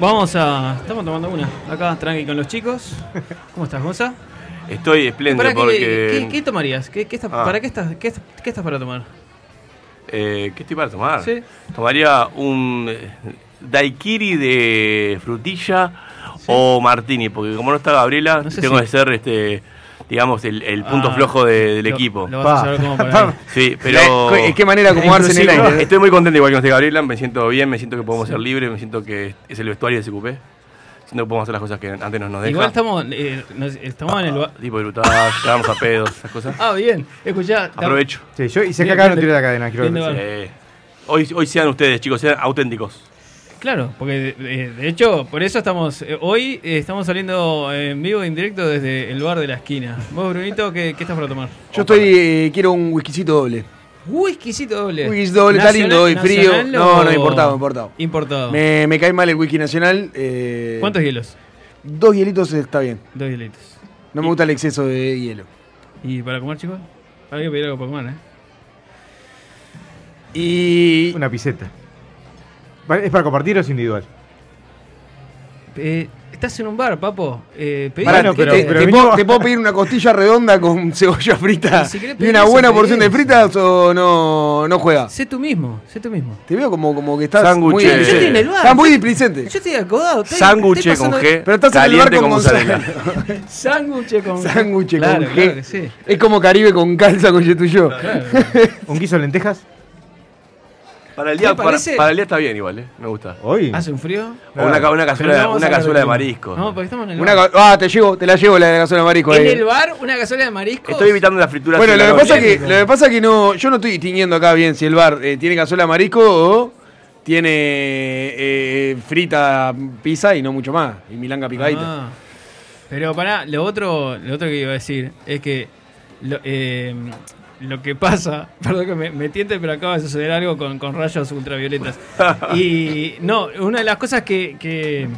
vamos a. Estamos tomando una. Acá, tranqui con los chicos. ¿Cómo estás, Gonza? Estoy espléndido ¿Para qué, porque. qué- qué tomarías? ¿Qué, qué Ah. ¿Para qué estás, qué, qué estás para tomar? Eh, ¿Qué estoy para tomar? Sí. Tomaría un eh, daiquiri de frutilla o martini, porque como no está Gabriela, No sé tengo si- que ser, este, digamos, el, el punto Ah, flojo de- del lo- equipo. Lo vas a saber cómo para. Sí, pero. ¿Qué, qué manera acomodarse en el aire? Estoy muy contento igual que no esté Gabriela, me siento bien, me siento que podemos ser libres, me siento que es el vestuario de SQP. Siento que podemos hacer las cosas que antes nos, nos deja. Igual estamos, eh, nos- estamos en el. ba- Tipo de brutal, a pedos, esas cosas. Ah, bien. Escuchá. Aprovecho. Sí, yo hice Bien, caca, no bien, tiré la cadena. Quiero Eh, hoy, hoy sean ustedes, chicos, sean auténticos. Claro, porque eh, de hecho, por eso estamos. eh, hoy eh, estamos saliendo en vivo e indirecto desde el bar de la esquina. Vos, Brunito, ¿qué, qué estás para tomar? Yo estoy, eh, quiero un whiskycito doble. Whiskycito doble. Whisky doble, está lindo hoy, frío. nacional No, o no, importado, importado. Importado. Me, me cae mal el whisky nacional. eh, ¿Cuántos hielos? Dos hielitos está bien. Dos hielitos. No me gusta el exceso de hielo. ¿Y para comer, chicos? Hay que pedir algo para comer, ¿eh? Y. Una piseta. ¿Es para compartir o es individual? Eh, estás en un bar, papo. Eh, pedí- Pará, Bueno, te- pero- te, pero te vinimos- puedo, te puedo pedir una costilla redonda con cebolla frita Y si querés y pedir una eso, buena pedí porción de eso. fritas o no, no juega. Sé tú mismo, sé tú mismo. Te veo como, como que estás Sándwich, muy Yo estoy en el bar. Estás muy displicente. Yo estoy acodado. estoy- Sándwich estoy con pasando- G, Pero estás en el caliente bar con con mozzarella. Sándwich con Sándwich con Claro, G. claro que sí. Es como Caribe con calza con yo. ¿Un guiso de lentejas? Para el día, ¿Te para, el día está bien igual, ¿eh? Me gusta. Hoy. ¿Hace un frío? O una, ca- una cazuela, no vamos una hablar cazuela de marisco. No, porque estamos en el Una bar. ca- ah, te llevo, te la llevo la de gasolina marisco En ahí. el bar, una cazuela de mariscos. Estoy evitando la fritura. Bueno, lo que, pasa la que, lo que pasa que no, yo no estoy distinguiendo acá bien si el bar eh, tiene cazuela de marisco o tiene eh, frita pizza y no mucho más. Y milanga picadita. Ah. Pero pará, lo otro, lo otro que iba a decir es que lo, eh, lo que pasa, perdón que me, me tiente, pero acaba de suceder algo con, con rayos ultravioletas. Y no, una de las cosas que, que,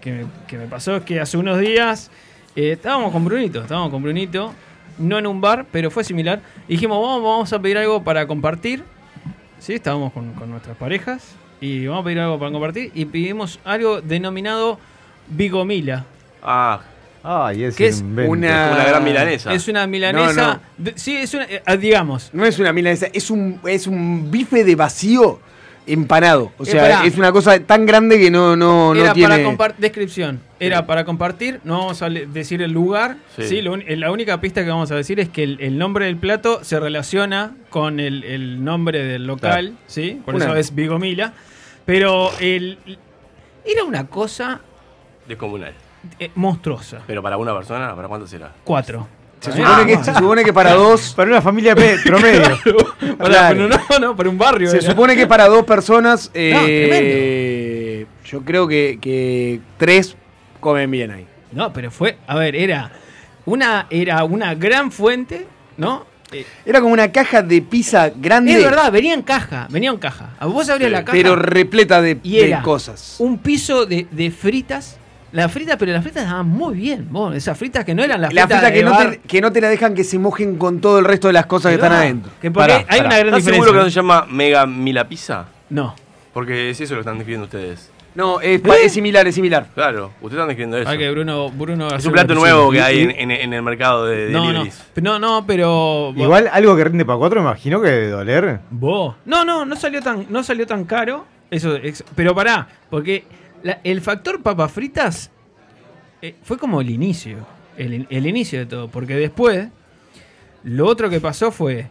que me, que me pasó es que hace unos días eh, estábamos con Brunito, estábamos con Brunito, no en un bar, pero fue similar. Y dijimos, vamos, vamos a pedir algo para compartir. Sí, estábamos con, con nuestras parejas y vamos a pedir algo para compartir y pedimos algo denominado Bigomila. Ah, Ay, es ¿Qué es una- gran milanesa. Es una milanesa. No, no. sí, es una. eh, ah, digamos. No es una milanesa, es un, es un bife de vacío empanado. O Eh, sea, es una cosa tan grande que no, no, no era tiene. para compartir. Descripción. Era para compartir. No vamos a decir el lugar. Sí. Sí. lo un- la única pista que vamos a decir es que el, el nombre del plato se relaciona con el, el nombre del local. Claro. ¿sí? Por Una- eso es Bigomila. Pero el, era una cosa Descomunal. Eh, monstruosa. Pero para una persona, ¿para cuánto será? Cuatro. Se supone, que, se supone que para dos. Para una familia pe- promedio. Para, Claro. pero no, no, para un barrio. Se era. supone que para dos personas. eh, yo creo que, que tres comen bien ahí. No, pero fue, a ver, era una, era una gran fuente, ¿no? Eh, Era como una caja de pizza grande. es verdad, venía en caja, venía en caja. A vos abrías la caja Pero repleta de, y de era cosas. un piso de, de fritas. Las fritas, pero las fritas estaban muy bien. vos, esas fritas que no eran las La fritas frita que no, te, que no te la dejan que se mojen con todo el resto de las cosas que están adentro. Que Pará, hay pará. una gran ¿Estás diferencia. seguro que no se llama Mega Mila Pizza? No. Porque es eso lo que están describiendo ustedes. No, es, similar, es similar. Claro, ustedes están describiendo eso. Que Bruno, Bruno Es un plato nuevo que hay en, en- en el mercado de, de No, no, no, no, pero Igual algo que rinde para cuatro, me imagino que debe doler. Vos. No, no, no salió tan, no salió tan caro. Eso, pero pará, porque la- el factor papas fritas eh, fue como el inicio. El, el inicio de todo. Porque después, lo otro que pasó fue,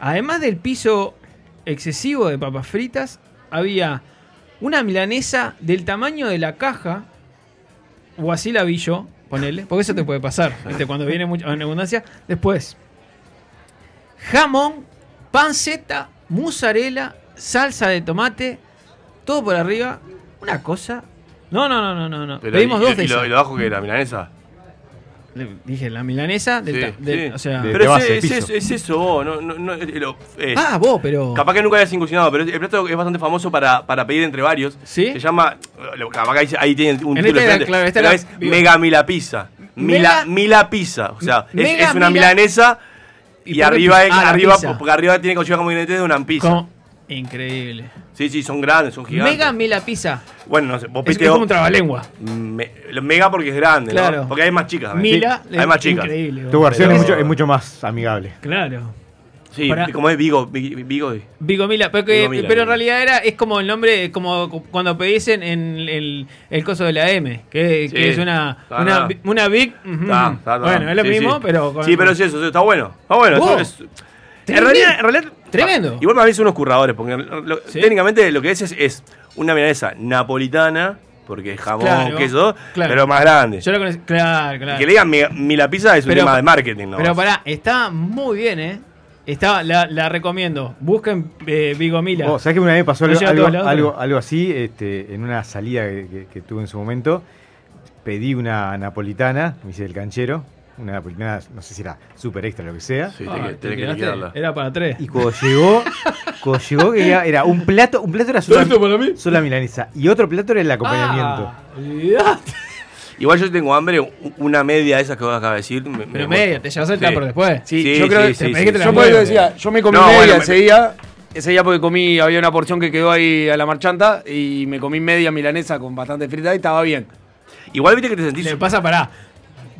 además del piso excesivo de papas fritas, había una milanesa del tamaño de la caja, o así la vi yo, ponele, porque eso te puede pasar, ¿viste? cuando viene mucho, en abundancia. Después, jamón, panceta, mozzarella, salsa de tomate, todo por arriba. Una cosa. No, no, no, no, no. no. Pero Pedimos y, dos de y lo, esas. y lo bajo que era milanesa. le dije la milanesa, del Sí, ta- del- sí. o sea. De- Pero es, base, es, piso. es- es eso, vos, no, no, no, lo- es- ah, vos, pero. Capaz que nunca hayas incursionado, pero el plato es bastante famoso para, para pedir entre varios. ¿Sí? Se llama. lo- Capaz que ahí, ahí tiene un En título este era- diferente, claro, este pero era- es digo- Mega Mila Pizza. Mila, Mega- Mila Pizza. O sea, es, Mega es una Mila- milanesa ¿Y y, por qué arriba, pizza? es- Ah, la arriba pizza. porque arriba tiene cocina como ingrediente de una pizza. Como- Increíble. Sí, sí, son grandes, son gigantes. Mega Mila Pizza. Bueno, no sé, vos Es, es como un trabalengua. me- mega porque es grande, ¿no? Claro. Porque hay más chicas. Mila, Sí, hay más chicas. Increíble. Tu versión Pero- es mucho, es mucho más amigable. Claro. Sí, Para- como es Vigo, Vi- Vigo. Vigo Mila, pero, que- Vigo Mila, pero en realidad era, es como el nombre, como cuando pedís en, en el, el coso de la M, que, Sí. que es una, una, no. Big. Está, está, está. bueno, es lo Sí, mismo, sí. pero. con- Sí, pero es eso, está bueno. Está bueno. Eso es- en realidad, en realidad. Tremendo. Igual para mí son unos curradores, porque lo- Sí. técnicamente lo que es, es es una milanesa napolitana, porque es jamón, Claro, queso, claro. pero más grande. Yo lo conocí. Claro, claro. Y que le digan mi, mi la pizza es un Pero- tema de marketing, ¿no? Pero pará, está muy bien, ¿eh? Está, la, la recomiendo. Busquen eh, Vigo Mila. Vos, ¿Sabés que una vez pasó algo, algo, así este, en una salida que, que- que tuve en su momento? Pedí una napolitana, me hice el canchero, una napolitana, no sé si era súper extra o lo que sea. Sí, Ah, tenés que- te tenés que quedaste- liquidarla. Era para tres. Y cuando llegó, cuando llegó que era, era un plato, un plato era sola, ¿Esto para mí? sola milanesa y otro plato era el acompañamiento. Ah. Igual yo tengo hambre, una media de esas que vos acabas de decir. me- Pero me- media, te llevas el Sí. tupper después. Sí, Sí, yo creo sí, que sí, te que Yo por decía, yo me comí No, media bueno, me- ese día. Ese día porque comí, había una porción que quedó ahí a la marchanta y me comí media milanesa con bastante frita y estaba bien. Igual viste que te sentís. Le pasa para.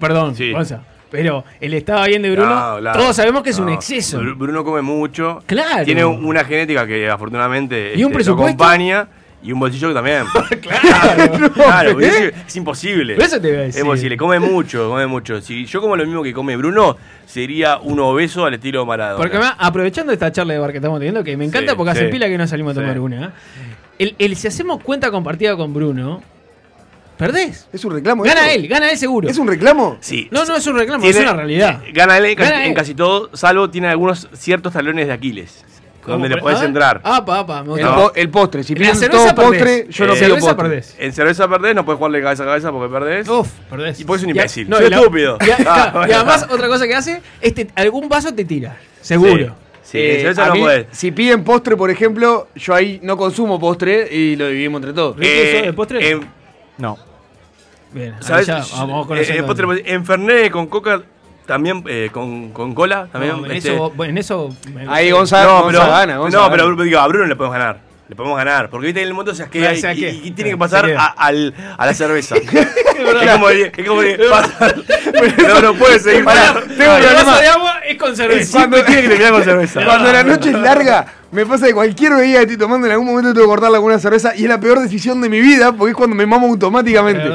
Perdón, Sí. Gonza, Pero el estaba bien de Bruno, No, claro. todos sabemos que es un No, exceso. Bru- Bruno come mucho. Claro. Tiene una genética que afortunadamente ¿Y un este, lo presupuesto? acompaña. Y un bolsillo que también. claro. claro, porque es, imposible. Eso te iba a decir. Es imposible. Come mucho, come mucho. Si yo como lo mismo que come Bruno, sería un obeso al estilo Maradona. Porque además, aprovechando esta charla de bar que estamos teniendo, que me encanta Sí, porque hace sí. pila que no salimos a tomar Sí. una. El, el si hacemos cuenta compartida con Bruno, perdés. ¿Es un reclamo? Gana esto? él, gana él seguro. ¿Es un reclamo? Sí. No, no es un reclamo, Tiene- es una realidad. eh, Gana él en, casi, Gana él. en casi todo, salvo tiene algunos ciertos talones de Aquiles. Donde le puedes Ah, entrar. Apa, apa, me El, po- el postre. Si cerveza todo postre, perdés. yo no Eh, pido cerveza postre. perdés. En cerveza perdés, no puedes jugarle cabeza a cabeza porque perdés. Uf, perdés. Y porque es un Y a- imbécil. no, Soy y la- estúpido. Y, a- Ah, y además, otra cosa que hace es que algún vaso te tira. Seguro. Sí, Eh, en cerveza a no mí, podés. si piden postre, por ejemplo, yo ahí no consumo postre y lo dividimos entre todos. ¿Rico eso de postre? No. Bien, ¿Sabes? ya vamos Eh, conociendo. en postre, en Fernet con coca, también eh, con, con cola, también. No, en, este, eso, en eso. me- Ahí Gonza, no, pero, gana. Gonza no, gana. pero digo, a Bruno le podemos ganar. Le podemos ganar. Porque viste en el mundo se asquea y, y- y tiene que pasar a, al- a la cerveza. es como, es como pasa- no, no puede seguir. Pará, tengo el problema. de agua es con cerveza. Siempre tiene que terminar con cerveza. Cuando la noche es larga, me pasa que cualquier bebida que estoy tomando en algún momento tengo que cortarla con una cerveza y es la peor decisión de mi vida porque es cuando me mamo automáticamente.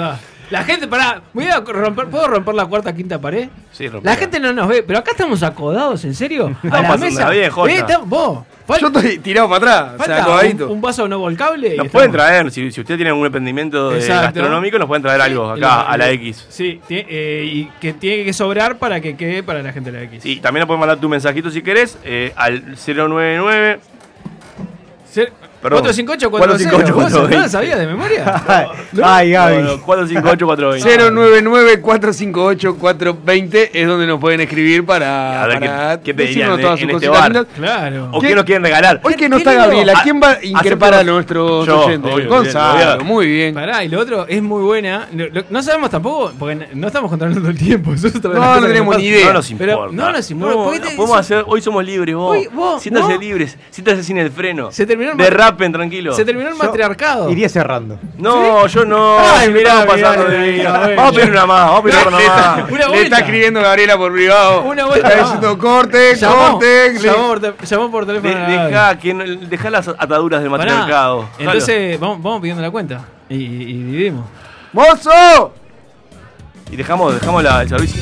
La gente, pará, voy a romper, ¿puedo romper la cuarta quinta pared? Sí, rompela. La gente no nos ve, pero acá estamos acodados, ¿en serio? A la mesa. bien. Eh, vos, Yo estoy tirado para atrás, o sea, falta un, un vaso no volcable. y Nos estamos- pueden traer, si, si usted tiene algún emprendimiento eh, gastronómico, nos pueden traer algo acá a la X. Sí, eh, y que tiene que sobrar para que quede para la gente de la X. Sí, también nos pueden mandar tu mensajito si querés eh, al 099. Ser- Perdón. 458 400. 458, ¿Vos no 420. la sabías de memoria? Ay, Gaby. No, no, 458 420. 099-458-420 es donde nos pueden escribir para, A ver, ¿qué- para qué decirnos pedirían en- todas sus en este cositas bar? Claro. ¿O ¿Qué- qué nos quieren regalar? Hoy que no ¿Qué está? Gabriela, Ah, ¿quién va a increpar a nuestros Yo, oyentes? obvio, Gonzalo, bien, muy bien. Pará, y lo otro es muy buena. No, lo- no sabemos tampoco, porque no estamos controlando el tiempo. Eso es de No, no tenemos ni idea. No nos Pero importa. no nos importa, No, no, podemos hacer, hoy somos libres, vos. Siéntase libres. Siéntase sin el freno. Se terminó el Tranquilo. Se terminó el Yo matriarcado. Iría cerrando. No, yo no. Ay, mirá, estamos pasando mirá, de mirá, vida. bueno. Vamos a pedir una más, vamos a pedir una más. Una le está escribiendo Gabriela por privado. Una vuelta Está diciendo corte, Llamó, corte. llamó, por, te- llamó por teléfono. De- a la- Deja, que deja las ataduras del Pará. matriarcado. Entonces, vamos, vamos pidiendo la cuenta. Y, y- y dividimos. ¡Mozo! Y dejamos, dejamos la, el servicio.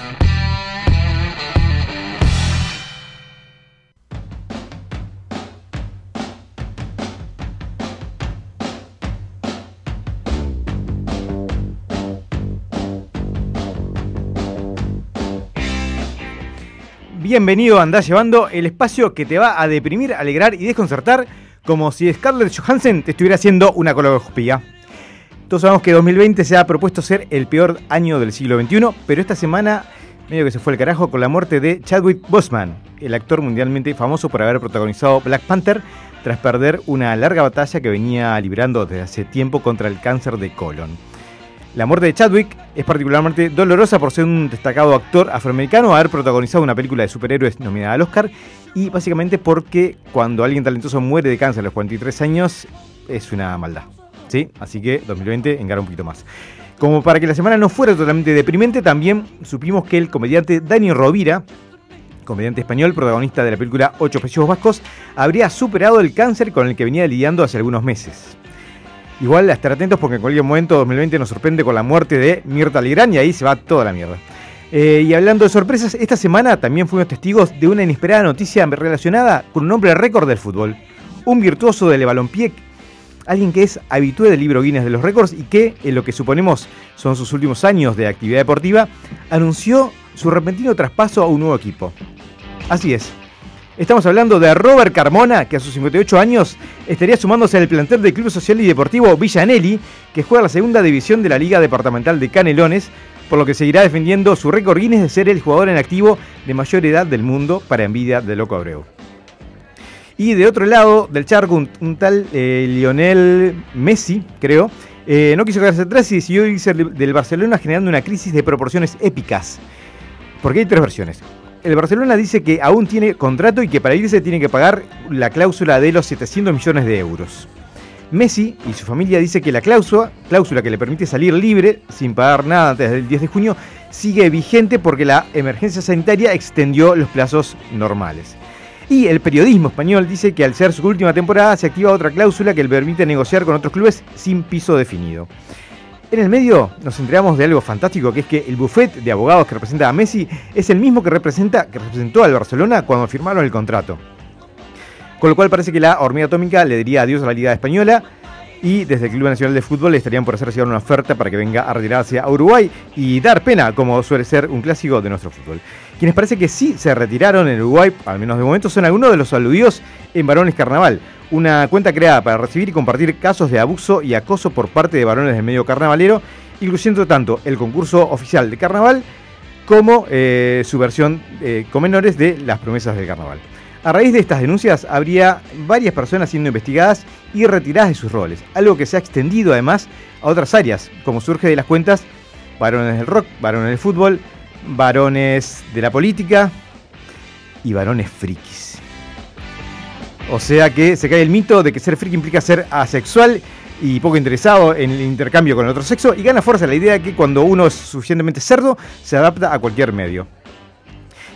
Bienvenido a Andás Llevando, el espacio que te va a deprimir, alegrar y desconcertar, como si Scarlett Johansson te estuviera haciendo una coloscopía. Todos sabemos que 2020 se ha propuesto ser el peor año del siglo XXI, pero esta semana medio que se fue el carajo con la muerte de Chadwick Boseman, el actor mundialmente famoso por haber protagonizado Black Panther tras perder una larga batalla que venía librando desde hace tiempo contra el cáncer de colon. La muerte de Chadwick es particularmente dolorosa por ser un destacado actor afroamericano, haber protagonizado una película de superhéroes nominada al Oscar y básicamente porque cuando alguien talentoso muere de cáncer a los 43 años es una maldad. ¿Sí? Así que 2020 encara un poquito más. Como para que la semana no fuera totalmente deprimente, también supimos que el comediante Dani Rovira, comediante español, protagonista de la película Ocho Pechos Vascos, habría superado el cáncer con el que venía lidiando hace algunos meses. Igual a estar atentos porque en cualquier momento 2020 nos sorprende con la muerte de Mirta Legrand y ahí se va toda la mierda. Eh, y hablando de sorpresas, esta semana también fuimos testigos de una inesperada noticia relacionada con un hombre récord del fútbol. Un virtuoso del balompié, alguien que es habitué del libro Guinness de los récords y que, en lo que suponemos son sus últimos años de actividad deportiva, anunció su repentino traspaso a un nuevo equipo. Así es. Estamos hablando de Robert Carmona, que a sus 58 años estaría sumándose al plantel del Club Social y Deportivo Villanelli, que juega la segunda división de la Liga Departamental de Canelones, por lo que seguirá defendiendo su récord Guinness de ser el jugador en activo de mayor edad del mundo para envidia de Loco Abreu. Y de otro lado del charco, un, tal eh, Lionel Messi, creo, eh, no quiso quedarse atrás y decidió irse del Barcelona generando una crisis de proporciones épicas. Porque hay tres versiones. El Barcelona dice que aún tiene contrato y que para irse tiene que pagar la cláusula de los 700 millones de euros. Messi y su familia dice que la cláusula, cláusula que le permite salir libre sin pagar nada antes del 10 de junio sigue vigente porque la emergencia sanitaria extendió los plazos normales. Y el periodismo español dice que al ser su última temporada se activa otra cláusula que le permite negociar con otros clubes sin piso definido. En el medio nos enteramos de algo fantástico, que es que el buffet de abogados que representa a Messi es el mismo que, representa, que representó al Barcelona cuando firmaron el contrato. Con lo cual parece que la hormiga atómica le diría adiós a la Liga Española y desde el Club Nacional de Fútbol le estarían por hacer llegar una oferta para que venga a retirarse a Uruguay y dar pena, como suele ser un clásico de nuestro fútbol. Quienes parece que sí se retiraron en Uruguay, al menos de momento, son algunos de los aludidos en Varones Carnaval, una cuenta creada para recibir y compartir casos de abuso y acoso por parte de varones del medio carnavalero, incluyendo tanto el concurso oficial de carnaval como eh, su versión eh, con menores de las promesas del carnaval. A raíz de estas denuncias habría varias personas siendo investigadas y retiradas de sus roles, algo que se ha extendido además a otras áreas, como surge de las cuentas varones del rock, varones del fútbol, varones de la política y varones frikis. O sea que se cae el mito de que ser friki implica ser asexual y poco interesado en el intercambio con el otro sexo y gana fuerza la idea de que cuando uno es suficientemente cerdo se adapta a cualquier medio.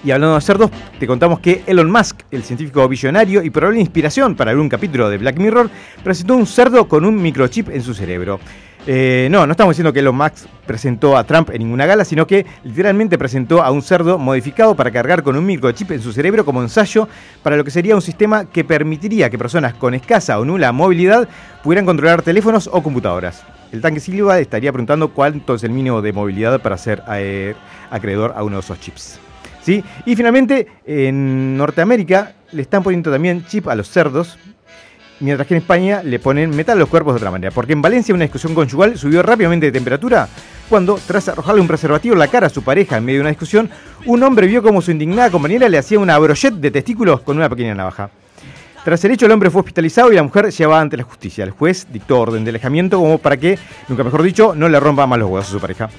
Y hablando de cerdos, te contamos que Elon Musk, el científico visionario y probable inspiración para algún capítulo de Black Mirror, presentó un cerdo con un microchip en su cerebro. Eh, no, no estamos diciendo que Elon Musk presentó a Trump en ninguna gala, sino que literalmente presentó a un cerdo modificado para cargar con un microchip en su cerebro como ensayo para lo que sería un sistema que permitiría que personas con escasa o nula movilidad pudieran controlar teléfonos o computadoras. El tanque Silva estaría preguntando cuánto es el mínimo de movilidad para ser eh, acreedor a uno de esos chips. ¿Sí? Y finalmente, en Norteamérica le están poniendo también chip a los cerdos, mientras que en España le ponen metal a los cuerpos de otra manera. Porque en Valencia una discusión conyugal subió rápidamente de temperatura cuando, tras arrojarle un preservativo en la cara a su pareja en medio de una discusión, un hombre vio como su indignada compañera le hacía una brochette de testículos con una pequeña navaja. Tras el hecho, el hombre fue hospitalizado y la mujer llevaba ante la justicia. El juez dictó orden de alejamiento como para que, nunca mejor dicho, no le rompa más los huevos a su pareja.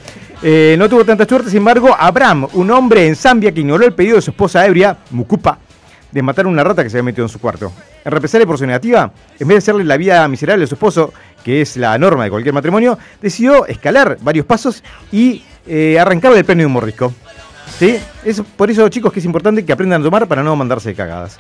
Eh, no tuvo tanta suerte, sin embargo, Abraham, un hombre en Zambia que ignoró el pedido de su esposa ebria, Mukupa, de matar una rata que se había metido en su cuarto. En represalia por su negativa, en vez de hacerle la vida miserable a su esposo, que es la norma de cualquier matrimonio, decidió escalar varios pasos y eh, arrancarle el pene de un morrisco. ¿Sí? Es por eso, chicos, que es importante que aprendan a tomar para no mandarse de cagadas.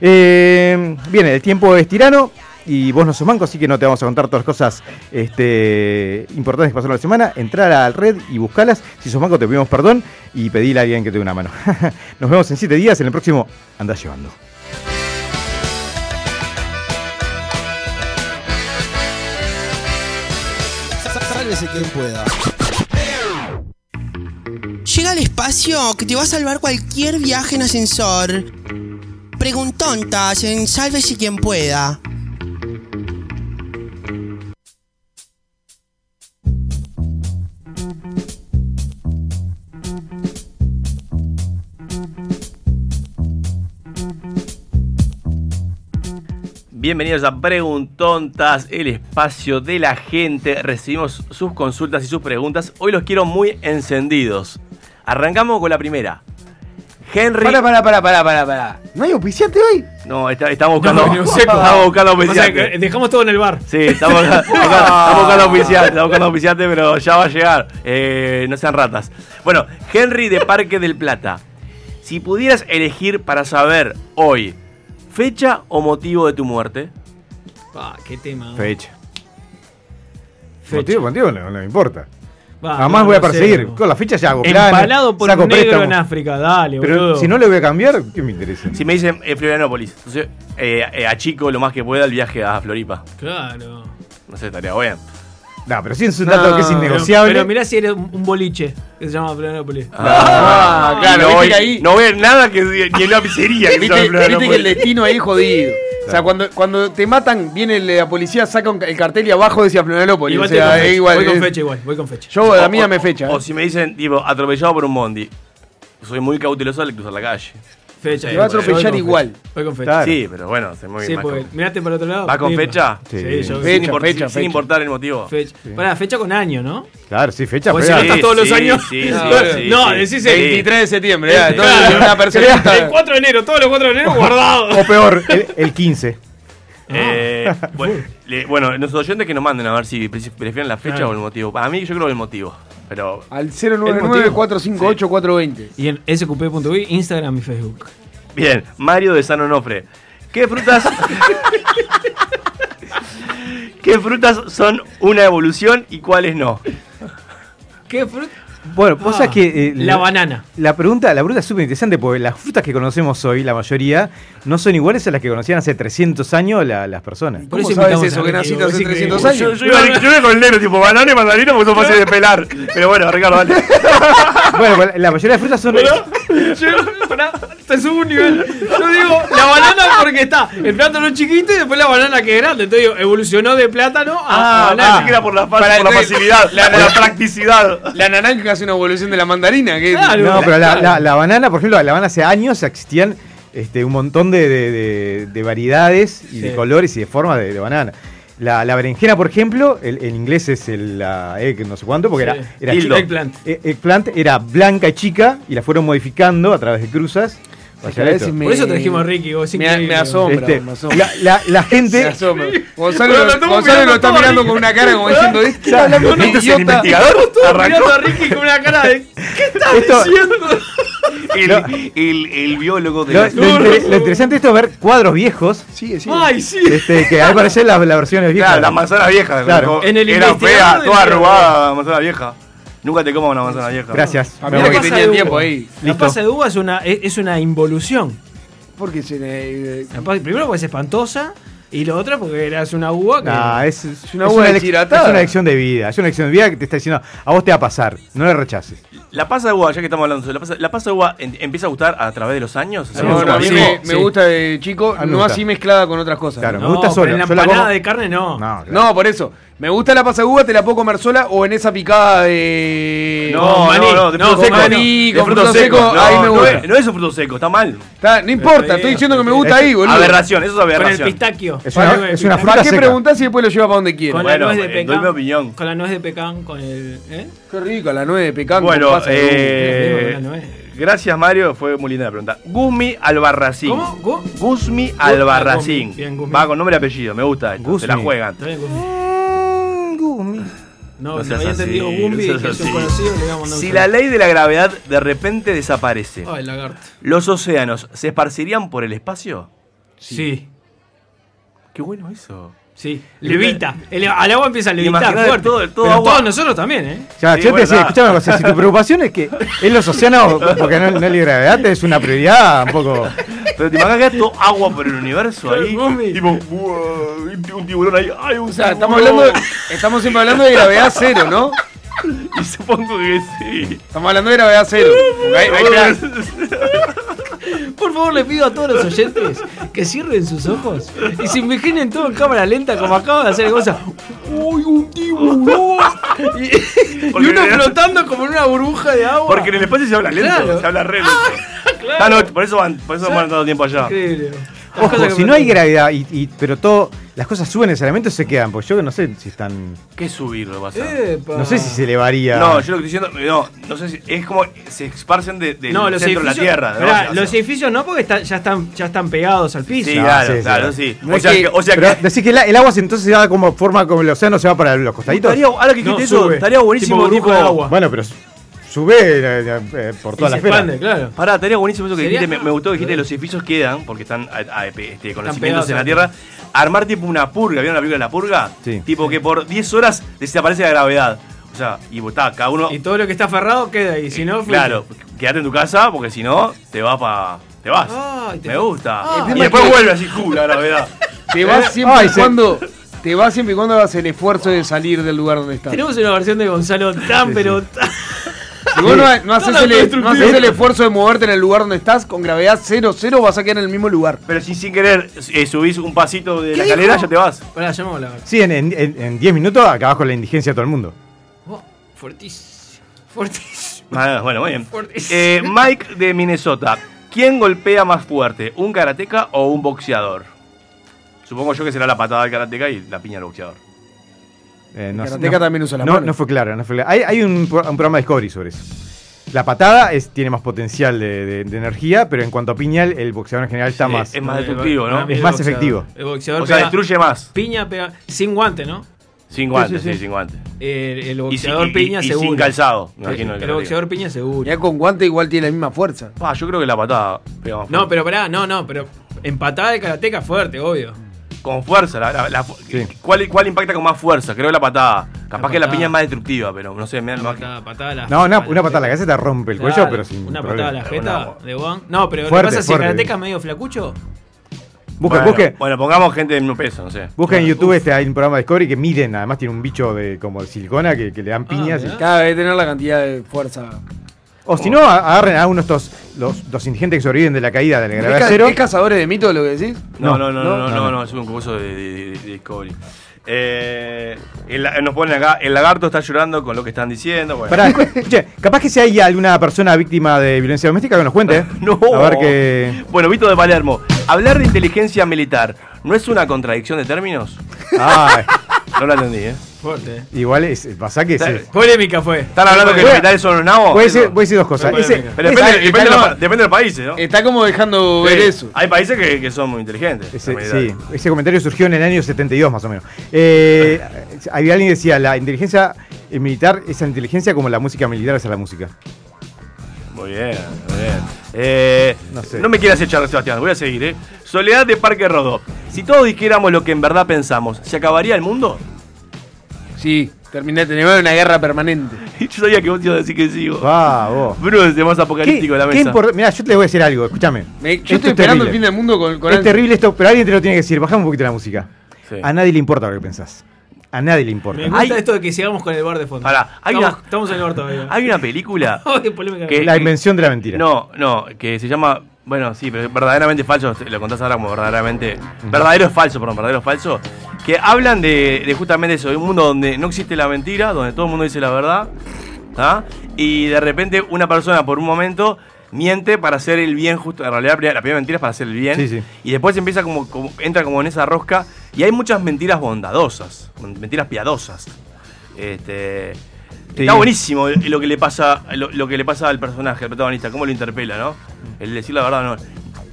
Eh, bien, el tiempo es tirano y vos no sos manco, así que no te vamos a contar todas las cosas este, importantes que pasaron la semana. Entrar a la red y buscalas. Si sos manco, te pedimos perdón y pedile a alguien que te dé una mano. Nos vemos en 7 días en el próximo Andás Llevando. Sálvese quien pueda. llega al espacio que te va a salvar cualquier viaje en ascensor. Preguntontas en Sálvese quien pueda. Bienvenidos a Preguntontas, el espacio de la gente. Recibimos sus consultas y sus preguntas. Hoy los quiero muy encendidos. Arrancamos con la primera. Henry. Pará, pará, pará, pará, pará, pará. ¿No hay auspiciante hoy? No, está- estamos buscando. No, no, seco. estamos buscando O sea, auspiciante. que dejamos todo en el bar. Sí, estamos, estamos buscando- estamos buscando auspiciante, estamos buscando auspiciante, pero ya va a llegar. Eh, no sean ratas. Bueno, Henry de Parque del Plata. Si pudieras elegir para saber hoy fecha o motivo de tu muerte, Pa, qué tema. Fecha. Fecha. Motivo contigo no, no me importa. Va, Jamás no, voy a no sé, perseguir. Con la fecha ya hago planes, Empalado por saco un negro préstamos. en África, dale, Pero boludo. si no le voy a cambiar, ¿qué me interesa? si me dicen eh, Florianópolis, entonces eh, eh, achico lo más que pueda el viaje a Floripa. Claro. No sé, estaría bien. No, pero si es un dato No, que es innegociable. Pero mirá si eres un boliche que se llama Florianópolis. Ah, claro, no, viste voy, ahí- no veo nada que ni en la pizzería. que ¿Viste, viste que el destino ahí es jodido. O sea, cuando, cuando te matan, viene la policía, saca un- el cartel y abajo decía Florianópolis. Igual o sea, voy, con es fecha, igual. voy con fecha igual, voy con fecha. Yo, a mí O- dame o- fecha. O eh. si me dicen, tipo, atropellado por un bondi. Soy muy cauteloso al cruzar la calle. Fecha. Te va a atropellar igual. Voy con fecha. Claro. Sí, pero bueno, soy muy Sí, más porque cau- miraste para otro lado. ¿Va con fecha? Sí. Sí, yo sin, Fecha, import- fecha, sin fecha. importar el motivo. Fecha. Pará, fecha con año, ¿no? Claro, sí, fecha. Pues pero si no estás todos los años. sí, sí, no, sí, no, sí. decís Sí. el 23 de septiembre, ya. Claro. Entonces, una persona. El 4 de enero, todos los 4 de enero guardados. O peor, el, el 15. Eh, bueno, le- bueno, nuestros oyentes que nos manden a ver si pre- prefieren la fecha Claro. o el motivo. Para mí, yo creo el motivo. Pero Al El motivo. 099-458-420. Y en sqp.uy, Instagram y Facebook. Bien, Mario de San Onofre. ¿Qué frutas? ¿Qué frutas son una evolución y cuáles no? ¿Qué fruta? Bueno, vos Ah, sabés que. eh, la banana. La pregunta, la pregunta es súper interesante porque las frutas que conocemos hoy, la mayoría, no son iguales a las que conocían hace 300 años la- las personas. Por ¿Cómo eso sabes eso? Que naciste hace decís que- 300 Yo, años. yo iba, yo iba con el negro, tipo banana y mandarina, porque son fáciles de pelar. Pero bueno, Ricardo, dale. bueno, pues, la mayoría de frutas son. Yo, pará, te subo un nivel. Yo digo la banana porque está el plátano chiquito y después la banana que es grande. Entonces digo, evolucionó de plátano a Ah, banana. pensé que era por la, fa- Para por la facilidad, la- por la practicidad. La naranja hace una evolución de la mandarina. Que Claro. No, pero la, la- la banana, por ejemplo, la banana hace años existían este, un montón de, de- de- de variedades y de colores y de formas de, de banana. La, la berenjena, por ejemplo, el- en inglés es el, la egg, no sé cuánto, porque Sí. era, era Eggplant. e- eggplant era blanca y chica y la fueron modificando a través de cruzas. a me- Por eso trajimos a Ricky, vos, es Me, increíble. me asombra, Este, me asombra. la, la- la Me gente. asombra. Gonzalo, lo Gonzalo está mirando con una cara como diciendo, ¿de qué está hablando ¿No este es el idiota? investigador? Arrancó mirando a Ricky con una cara de. ¿Qué estás Esto- diciendo? el, el, el biólogo de Lo, las- lo inter- lo interesante de esto es ver cuadros viejos. Sigue, sigue. Ay, sí. Este, que al parecer las, las versiones viejas. Claro, las manzanas viejas. Claro. como- En el Era fea, toda arrugada, manzana vieja. Nunca te comas una manzana vieja. Gracias. A mí La que tenía de tiempo ahí. La Listo. pasa de uva es una, es, es una involución. Porque se le. La pasa- Primero porque es espantosa y lo otro porque eras una uva que. Nah, es, es una uva elec- deshidratada. es una elección de vida. Es una elección de vida que te está diciendo, a vos te va a pasar, no le rechaces. La pasa de uva, ya que estamos hablando de la pasa, la pasa de uva en- empieza a gustar a través de los años. Sí, No, no, a mí Sí, me, sí. gusta de chico, me no gusta. así mezclada con otras cosas. Claro, no, me gusta sola. En la la empanada como- de carne no. No, claro. No, por eso. Me gusta la pasa de uva, te la puedo comer sola o en esa picada de. No, maní. no, de fruto seco. maní, de con fruto fruto seco, No, ahí me gusta. es- No es un fruto seco, está mal. Está- no importa, estoy diciendo que me es- gusta ahí, boludo. Aberración, eso es Con el aberración. Es una- el es una fruta ¿Para qué seca. preguntás si después lo lleva para donde quiera? Con Bueno, la nuez de eh, doy pecan. mi opinión. Con la nuez de pecan, con el. ¿Eh? Qué rico, la nuez de pecan. con Bueno, pasa eh, Con la nuez. gracias Mario, fue muy linda la pregunta. Guzmi Albarracín. ¿Cómo? ¿Gu? Guzmi Albarracín. Bien, Guzmi. Va con nombre y apellido, me gusta esto. Se la juegan. Guzmi. Gumi. No, No seas había entendido Gumbi, que es un conocido, le a Si la ley de la gravedad de repente desaparece, Ay. ¿los océanos se esparcirían por el espacio? Sí. Qué bueno eso. Sí, levita. El- al agua empieza a levitar fuerte. todo- todo Pero agua. todos nosotros también, ¿eh? Ya, Sí, yo te bueno, decía, nada. escuchame una cosa, si tu preocupación es que en los océanos, porque no, no hay gravedad, es una prioridad un poco... Pero te imaginas que todo agua por el universo ahí. Tipo, "Uah, un tiburón ahí. Ay, un O sea, tiburón". estamos hablando de- estamos siempre hablando de gravedad cero, ¿no? Y supongo que sí. Estamos hablando de gravedad cero. Ahí- ahí Por favor, le pido a todos los oyentes que cierren sus ojos y se imaginen todo en cámara lenta como acaba de hacer el cosa. ¡Uy, un tiburón! Y, uno en el- flotando como en una burbuja de agua. Porque en el espacio se habla lento, Claro. se habla re lento. claro. Ah, no, por eso van, por eso van tanto tiempo allá. Increíble. Ojo, si no hay gravedad, y, y- pero todo, las cosas suben necesariamente o se quedan, porque yo no sé si están. ¿Qué subir lo pasa? No sé si se elevaría. No, yo lo que estoy diciendo, no, no sé si es como se esparcen de- del No, los centro de la tierra. ¿no? Pará, O sea, los edificios no, porque ya, están, ya están pegados al piso. Sí, No, claro, sí, claro, sí. O sea que- que, o sea Pero que decís que el, el agua se- entonces se da como forma como el océano se va para los costaditos. estaría, ahora que eso, sube. estaría buenísimo Tipo tipo, de agua. Bueno, pero sube eh, eh, por Y toda se la esfera. expande, claro. Pará, estaría buenísimo eso que dijiste, me, me gustó que dijiste, los edificios quedan, porque están a- a- este, con los cimientos en la tierra, armar tipo una purga, ¿vieron la película de la purga? Sí. Tipo que por 10 horas desaparece la gravedad. O sea, y está, cada uno... Y todo lo que está aferrado queda ahí. Si no, fuiste. Claro, quédate en tu casa, porque si no, te va pa... te vas. Te- me gusta. Ah. y después es que- vuelve así, ¡ju! la gravedad. Te vas Eh, siempre ay, y se- cuando. Te vas siempre y cuando hagas el esfuerzo de salir del lugar donde estás. Tenemos una versión de Gonzalo tan, pero tan- Si vos no, no haces el, no haces autodestructivo. el esfuerzo de moverte en el lugar donde estás, con gravedad cero, cero vas a quedar en el mismo lugar. Pero si sin querer eh, subís un pasito de la ¿Qué escalera, ya te vas. Pará, llamamos a la Sí, en- en en- en 10 minutos acabas con la indigencia de todo el mundo. Oh, fuertísimo. Fuertísimo. Ah, bueno, muy bien. Fuertísimo. Eh, Mike de Minnesota. ¿Quién golpea más fuerte? ¿Un karateca o un boxeador? Supongo yo que será la patada del karateca y la piña del boxeador. Eh, no, karateka también usa las no, no fue claro, no fue claro. Hay, hay un, pro- un programa de Discovery sobre eso. La patada es, tiene más potencial de, de- de energía, pero en cuanto a piñal, el boxeador en general está Sí, más. es más destructivo, ¿no? Es más boxeador. efectivo. El boxeador O sea, pega- destruye más. Piña pega sin guante, ¿no? Sin guantes, sí, sí, sí. sin guantes. El, boxeador y- piña y seguro. sin calzado, El, imagino. el boxeador piña seguro. Ya con guante igual tiene la misma fuerza. Pa, yo creo que la patada pega más No, pero pará, no, no, pero empatada de karateca fuerte, obvio. Con fuerza. La, la- la- Sí. ¿cuál, ¿Cuál impacta con más fuerza? Creo que la patada. Capaz La que la piña es más destructiva, pero no sé. Me, Una me- patada, patada la No, una, patada a la jeta. cabeza te rompe el cuello, pero sin Una problema. patada a la jeta una- de Juan. No, pero Fuerte, lo que pasa es si fuerte. karateca es medio flacucho. Busca, bueno, busque, bueno, pongamos gente de mismo peso, no sé. busca en Uf. YouTube, este, hay un programa de Discovery que miden, además tiene un bicho de como de silicona que, que le dan piñas. y- mirá. Cada vez tener la cantidad de fuerza. O si no, agarren a uno de estos, los, los indigentes que sobreviven de la caída de la ¿Es, gravedad ca- cero. es cazadores de mitos lo que decís? No, No, no, no, no, no, no, no, no. es un curso de, de- de- de Discovery. Eh, el- nos ponen acá, el lagarto está llorando con lo que están diciendo. Bueno. Pará, escuche, capaz que si hay alguna persona víctima de violencia doméstica que nos cuente. No. A ver qué. Bueno, Vito de Palermo, hablar de inteligencia militar, ¿no es una contradicción de términos? Ah, No lo entendí, ¿eh? Fuerte. igual es, pasa que Está- es. Polémica fue. ¿Están hablando que los militares son los nabos? Voy a, Eso. decir, voy a decir dos cosas. Ese-. Pero depende, depende de está- los, depende de los países, ¿no? Está como dejando ver Sí, eso. Hay países que, que son muy inteligentes. ese- los sí, ese comentario surgió en el año 72 más o menos. Eh, había alguien que decía, la inteligencia eh, militar es la inteligencia como la música militar es a la música. Muy bien, muy bien. Eh, No sé. no me quieras echar, Sebastián, voy a seguir, ¿eh? Soledad de Parque Rodó. Si todos dijéramos lo que en verdad pensamos, ¿se acabaría el mundo? Sí, terminé, tenemos una guerra permanente. Yo sabía que vos te ibas a decir que sí. vos. Va, vos. Bruno es el más ¿Qué, apocalíptico de la mesa. Mirá, yo te voy a decir algo, escúchame. Me- Esto yo estoy es esperando el terrible. fin del mundo con, con Es ansia. terrible esto, pero alguien te lo tiene que decir. Bajame un poquito la música. Sí. A nadie le importa lo que pensás. A nadie le importa. Me gusta Hay- esto de que sigamos con el bar de fondo. Pará, hay estamos, una- estamos en el bar todavía. Hay una película que- La invención de la mentira. No, no, que se llama. Bueno, sí, pero verdaderamente falso, lo contás ahora como verdaderamente. Verdadero es falso, perdón, verdadero es falso. Que hablan de, de justamente eso, de un mundo donde no existe la mentira, donde todo el mundo dice la verdad. ¿ah? Y de repente una persona por un momento miente para hacer el bien justo. En realidad la primera, la primera mentira es para hacer el bien. Sí, sí. Y después empieza como, como- entra como en esa rosca. Y hay muchas mentiras bondadosas, mentiras piadosas. Este. Sí. Está buenísimo lo que le pasa lo, lo que le pasa al personaje, al protagonista, cómo lo interpela, ¿no? El decir la verdad, ¿no?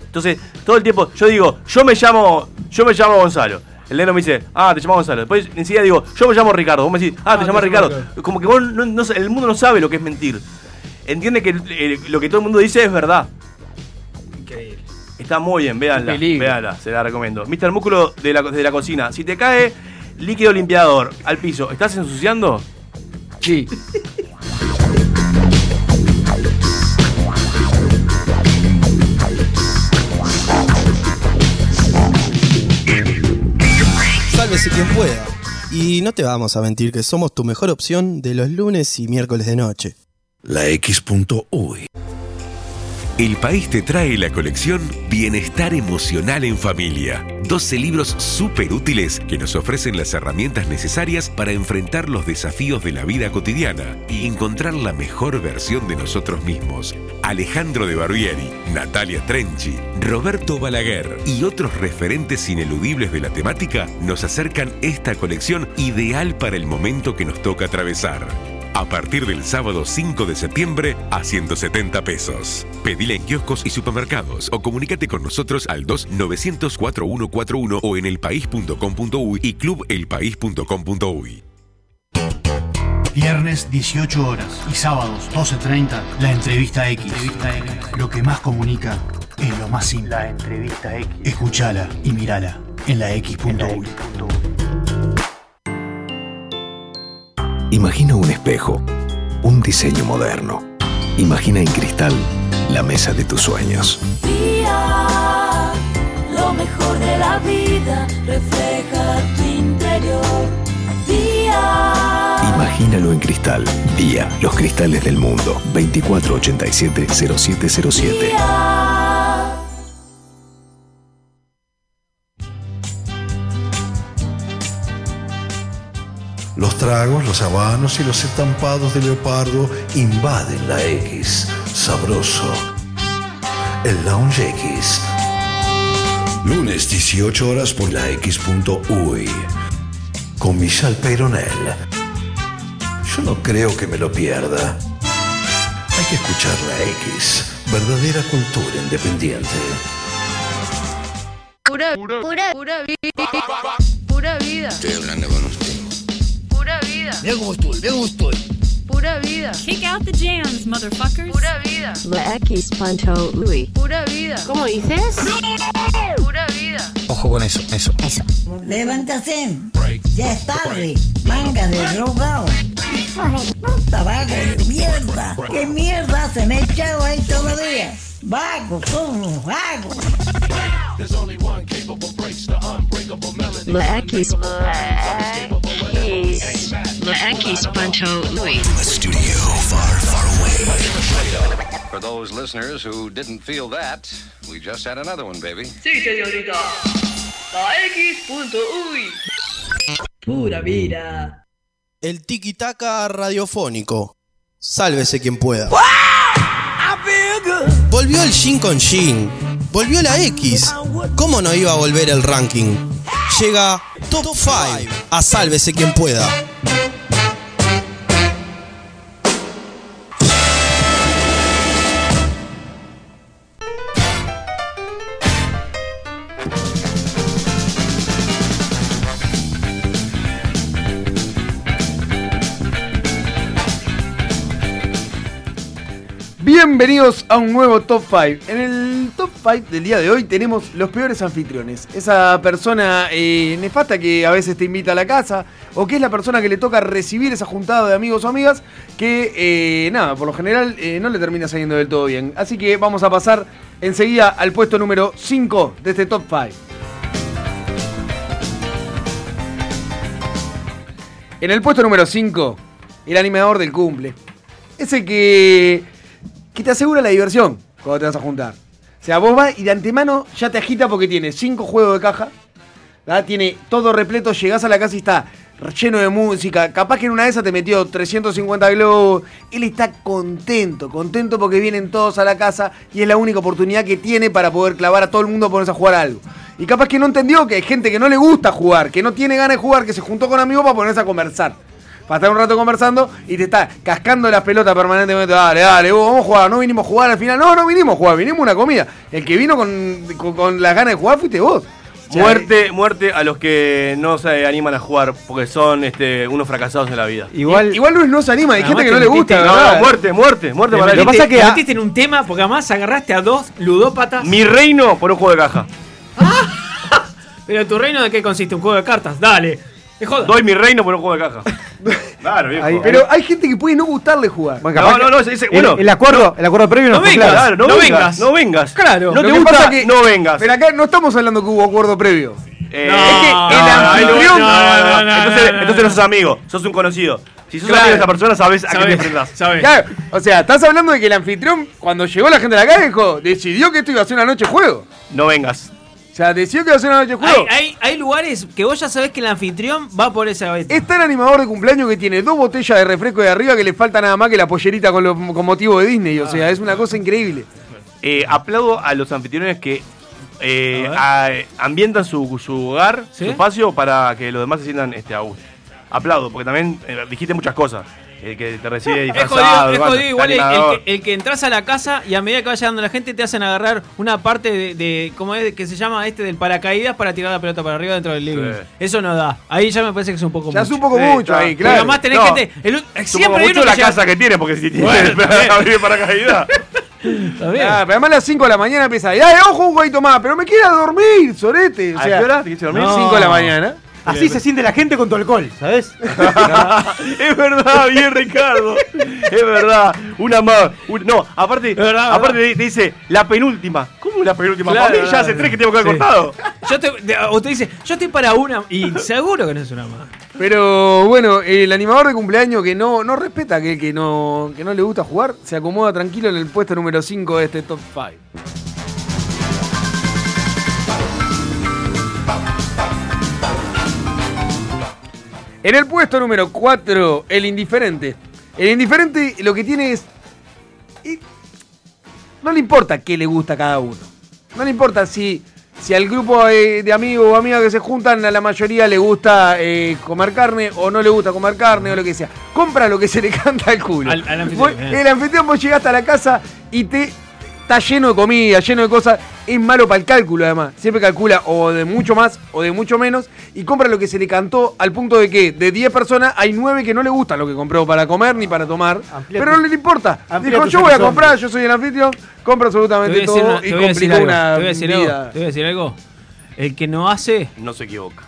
Entonces, todo el tiempo, yo digo, yo me llamo, yo me llamo Gonzalo. El negro me dice, ah, te llamas Gonzalo. Después enseguida digo, yo me llamo Ricardo. Vos me decís, ah, Ah, te te llamas llamas Ricardo. Ricardo. Como que vos no, no- el mundo no sabe lo que es mentir. Entiende que eh, lo que todo el mundo dice es verdad. Increíble. Está muy bien, véanla, véanla, se la recomiendo. Mr. Músculo de la, de la cocina. Si te cae líquido limpiador al piso, ¿estás ensuciando? Sí. Sálvese quien pueda. Y no te vamos a mentir que somos tu mejor opción de los lunes y miércoles de noche. La X.uy. El país te trae la colección Bienestar Emocional en Familia. 12 libros súper útiles que nos ofrecen las herramientas necesarias para enfrentar los desafíos de la vida cotidiana y encontrar la mejor versión de nosotros mismos. Alejandro de Barbieri, Natalia Trenchi, Roberto Balaguer y otros referentes ineludibles de la temática nos acercan esta colección ideal para el momento que nos toca atravesar. A partir del sábado 5 de septiembre a 170 pesos. Pedila en kioscos y supermercados o comunícate con nosotros al 2-900-4141 o en elpaís.com.uy y clubelpaís.com.uy. Viernes 18 horas y sábados 12.30, la entrevista X. Lo que más comunica es lo más simple. La entrevista X. Escúchala y mírala en la X.uy. Imagina un espejo, un diseño moderno. Imagina en cristal la mesa de tus sueños. Día, lo mejor de la vida refleja tu interior. Día, Imagínalo en cristal. Día, los cristales del mundo. 2487-0707. Los tragos, los habanos y los estampados de leopardo invaden la X. Sabroso. El Lounge X. Lunes 18 horas por la X.uy. Con Michelle Peyronel. Yo no creo que me lo pierda. Hay que escuchar la X. Verdadera cultura independiente. Pura, pura, pura vida. Pura vida. Estoy hablando con usted. Pura vida. Mira cómo estoy, mira cómo estoy. Pura vida. Kick out the jams, motherfuckers. Pura vida. La X Panto Louis. Pura vida. ¿Cómo dices? Pura vida. Ojo con eso, eso. Eso. Levántate. Ya es tarde. Manga de drogado. Tabaco de mierda. ¿Qué mierda se me echado ahí todavía? Vago, como vago. La X. La X Panto Louis. Studio far, far away. For those listeners who didn't feel that, we just had another one, baby. Sí, señorita. La X.uy. Pura vida. El tiki-taka radiofónico. Sálvese quien pueda. Volvió el Shin con Shin. Volvió la X. ¿Cómo no iba a volver el ranking? Llega Top 5 a Sálvese quien pueda. Bienvenidos a un nuevo Top 5. En el Top 5 del día de hoy tenemos los peores anfitriones. Esa persona eh, nefasta que a veces te invita a la casa o que es la persona que le toca recibir esa juntada de amigos o amigas que, eh, nada, por lo general eh, no le termina saliendo del todo bien. Así que vamos a pasar enseguida al puesto número 5 de este Top 5. En el puesto número 5, el animador del cumple. Ese que, que te asegura la diversión cuando te vas a juntar. O sea, vos vas y de antemano ya te agita porque tiene 5 juegos de caja. ¿verdad? Tiene todo repleto, llegás a la casa y está lleno de música. Capaz que en una de esas te metió 350 globos. Él está contento, contento porque vienen todos a la casa y es la única oportunidad que tiene para poder clavar a todo el mundo a ponerse a jugar algo. Y capaz que no entendió que hay gente que no le gusta jugar, que no tiene ganas de jugar, que se juntó con amigos para ponerse a conversar. Para estar un rato conversando y te está cascando las pelotas permanentemente. Dale, dale, vos, vamos a jugar. No vinimos a jugar al final. No, no vinimos a jugar, vinimos a una comida. El que vino con, con, con las ganas de jugar fuiste vos. Muerte, muerte a los que no se animan a jugar porque son este, unos fracasados en la vida. Igual, igual Luis no se anima, hay Además gente que no le gusta. muerte, muerte, muerte Te para metiste, él. pasa que a- metiste en un tema porque además agarraste a dos ludópatas. Mi reino por un juego de caja. Pero tu reino de qué consiste? Un juego de cartas. Dale. Es joda. Doy mi reino por un juego de caja. Claro, viejo. Ahí- Pero hay gente que puede no gustarle jugar. Bueno, No, capaz no, que no, se dice, el- bueno, el, acuerdo, el acuerdo previo no no fue vengas. claro. Claro, no, No vengas, vengas. no vengas. Claro. No Lo te que gusta, pasa que- no vengas. Pero acá no estamos hablando que hubo acuerdo previo. Eh, No, es que el anfitrión. no, no, no, entonces, no, no, entonces no. no sos amigo, sos un conocido. Si sos Claro. amigo de esa persona, sabes a qué te enfrentás. sabes. Claro, o sea, estás hablando de que el anfitrión, cuando llegó la gente a la calle, dijo, decidió que esto iba a ser una noche de juego. No vengas. O sea, decidió que iba a ser una noche de juego. Hay, hay, hay lugares que vos ya sabés que el anfitrión va por esa vez. Está el animador de cumpleaños que tiene dos botellas de refresco de arriba que le falta nada más que la pollerita con, lo- con motivo de Disney. O sea, es una cosa increíble. Eh, aplaudo a los anfitriones que eh, A a- ambientan su, su hogar, ¿Sí? su espacio, para que los demás se sientan este, a gusto. Aplaudo, porque también eh, dijiste muchas cosas. El que te recibe Es disfrazado, jodido, es el jodido. Igual el, el que, el que entras a la casa y a medida que va llegando la gente te hacen agarrar una parte de, de ¿cómo es? Que se llama este del paracaídas para tirar la pelota para arriba dentro del living. Sí. Eso no da. Ahí ya me parece que es un poco Ya mucho. es un poco Sí, mucho ahí, claro. además tenés No. gente. el- Supongo siempre hay la que llega- casa que tiene, porque si tiene Bueno, abrir paracaídas. Está bien. Ah, pero además a las 5 de la mañana empieza, ¡ay, ojo, un jueguito más! Pero me quiero dormir, sorete. O ¿A sea, qué hora te quisiste dormir? 5 de la mañana. Así se siente la gente con tu alcohol, ¿sabes? es verdad, bien Ricardo. Es verdad. Una más. un- no, aparte, verdad, aparte verdad. te dice la penúltima. ¿Cómo la penúltima? Claro, Para mí ya claro. hace tres que tengo que haber Sí. cortado. Yo te, usted dice, yo estoy para una. Y seguro que no es una más. Pero bueno, el animador de cumpleaños que no, no respeta que que no, que no le gusta jugar, se acomoda tranquilo en el puesto número 5 de este top 5. En el puesto número 4, el indiferente. El indiferente lo que tiene es. y no le importa qué le gusta a cada uno. No le importa si, si al grupo de amigos o amigas que se juntan, a la mayoría le gusta eh, comer carne o no le gusta comer carne o lo que sea. Compra lo que se le canta al culo. Al- al anfitrión, Vos- eh. el anfitrión vos llegaste a la casa y te está lleno de comida, lleno de cosas. Es malo para el cálculo además. Siempre calcula o de mucho más o de mucho menos y compra lo que se le cantó al punto de que de 10 personas hay 9 que no le gusta lo que compró para comer ni para tomar. Amplía pero tu- no le importa. Dijo, yo voy a horizontes". comprar, yo soy el anfitrión, compro Te voy a absolutamente todo una- y voy a decir complicó algo. una Te voy a decir algo. Te voy a decir algo. El que no hace. No se equivoca.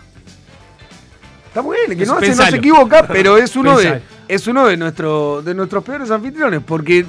Está muy bien, el que no Eso, hace no se equivoca, pero es uno de, es uno de, nuestro, de nuestros peores anfitriones, porque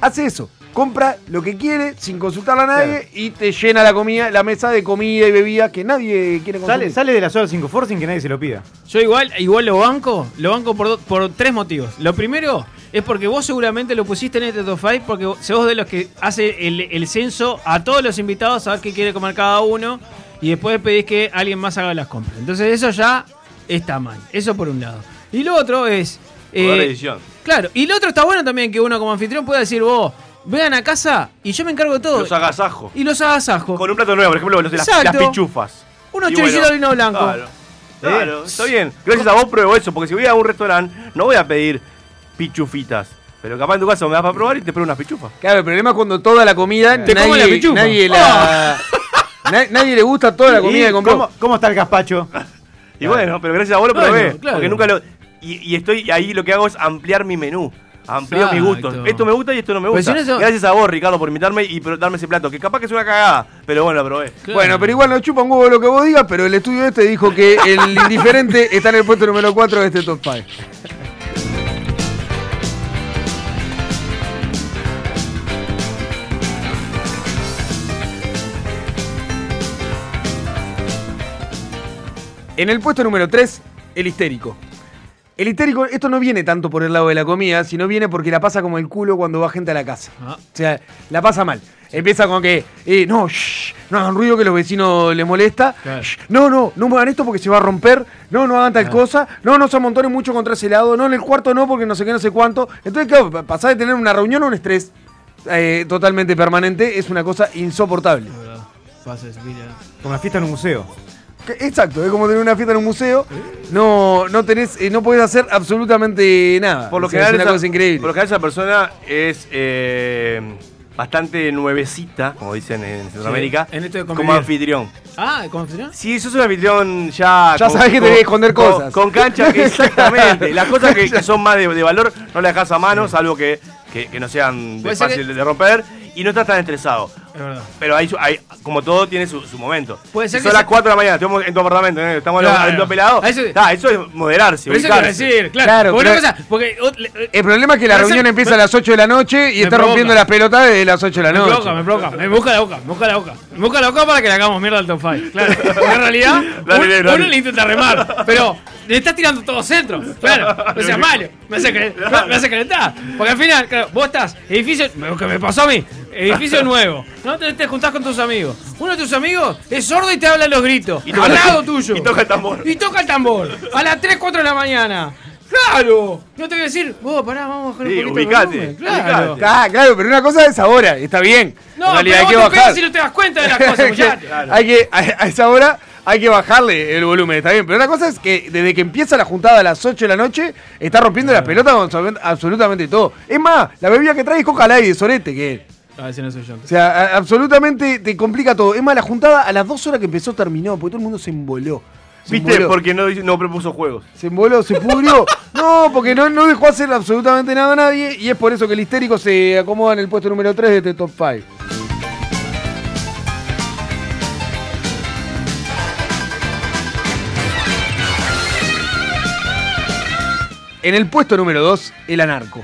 hace eso. Compra lo que quiere sin consultarle a nadie y te llena la comida, la mesa de comida y bebida que nadie quiere consumir. Sale, sale de la zona 5 Force sin que nadie se lo pida. Yo igual, igual lo banco, lo banco por, do- por tres motivos. Lo primero es porque vos seguramente lo pusiste en este top 5 porque vos- sos de los que hace el, el censo a todos los invitados a ver qué quiere comer cada uno y después pedís que alguien más haga las compras. Entonces eso ya está mal. Eso por un lado. Y lo otro es... Poder eh, edición. claro, y lo otro está bueno también que uno como anfitrión pueda decir, vos, vengan a casa y yo me encargo de todo. Los agasajo. Y los agasajo. Con un plato nuevo, por ejemplo, los de las, las pichufas. Unos Y choricitos bueno, de vino blanco. Claro. Claro, está bien. Gracias a vos pruebo eso, porque si voy a un restaurante, no voy a pedir pichufitas. Pero capaz en tu casa me das para probar y te pruebo unas pichufas. Claro, el problema es cuando toda la comida, Te como la nadie, pichufa. nadie, la, na- nadie le gusta toda la comida ¿Y que compró. ¿Cómo, cómo está el gazpacho? Y bueno, pero gracias a vos lo Bueno, probé. claro. Porque nunca lo. Y, y estoy ahí lo que hago es ampliar mi menú. Amplío mis Exacto. gustos. Esto me gusta y esto no me Pues gusta. si no eso- Gracias a vos, Ricardo, por invitarme y por darme ese plato. Que capaz que es una cagada, pero bueno, lo probé. Bueno, pero igual no chupa un huevo lo que vos digas, pero el estudio este dijo que el indiferente está en el puesto número 4 de este top 5. En el puesto número 3, el histérico. El histérico, esto no viene tanto por el lado de la comida, sino viene porque la pasa como el culo cuando va gente a la casa. Ah. O sea, la pasa mal. Empieza con que, eh, no, shh, no hagan ruido que los vecinos les molesta. Claro. Shh, no, no, no muevan esto porque se va a romper. No, no hagan tal cosa. No, no se amontonen mucho contra ese lado. No, en el cuarto no porque no sé qué, no sé cuánto. Entonces, claro, pa- pasar de tener una reunión a un estrés eh, totalmente permanente es una cosa insoportable. Como la fiesta en un museo. Que- Exacto, es como tener una fiesta en un museo. No, no tenés, eh, no podés hacer absolutamente nada. Por lo O sea, general, es una esa- cosa increíble. Por lo general, esa persona es eh, bastante nuevecita, como dicen en Centroamérica, en esto de como anfitrión. Ah, ¿cómo anfitrión? Si sos un anfitrión ya. Ya sabés que tenés que esconder con- cosas. Con cancha, exactamente. Las cosas que, que son más de, de valor no las dejas a mano, salvo que, que, que no sean de fácil de romper. Y no estás tan estresado. Es verdad. Pero hay, su- hay- como todo tiene su, su momento. Puede ser Si que son las sea- 4 de la mañana, estamos en tu apartamento, ¿eh? estamos Claro. en tu pelado. A eso- eso es moderarse, eso quiero decir, claro. Claro, porque pero- cosa, porque El problema es que la reunión empieza me- a las 8 de la noche y me está provoca. rompiendo las pelotas desde las 8 de la me noche. provoca, me provoca, me busca la boca, me busca la boca. Me busca la boca para que le hagamos mierda al top 5. Claro. En realidad, Dale, un- dale. uno le intenta remar, pero le estás tirando todo centro. Claro, no seas malo. Me hace, calen- me hace calentar. Porque al final, claro, vos estás, edificio, lo que me pasó a mí, edificio nuevo. No te, te juntás con tus amigos. Uno de tus amigos es sordo y te habla los gritos. Y toca al el- lado tuyo. y toca el tambor. Y toca el tambor. A las 3, 4 de la mañana. ¡Claro! No te voy a decir, vos, pará, vamos a bajar un Sí, poquito el ubicate, volumen. Claro. Ah, claro, pero una cosa es ahora, está bien. No, en realidad pero hay que vos te bajar. si no te das cuenta de las cosas, muchachos. Hay que, a, a esa hora hay que bajarle el volumen, está bien. Pero una cosa es que desde que empieza la juntada a las 8 de la noche, está rompiendo las pelotas con absolut- absolutamente todo. Es más, la bebida que trae es coca light de sorete, que es. A ver si no soy yo. O sea, a- absolutamente te complica todo. Es más, la juntada a las 2 horas que empezó terminó, porque todo el mundo se emboló. Se ¿Viste? emboló. Porque no, no propuso juegos. Se emboló, se pudrió. No, porque no, no dejó hacer absolutamente nada a nadie y es por eso que el histérico se acomoda en el puesto número 3 de este top 5. En el puesto número 2, el anarco.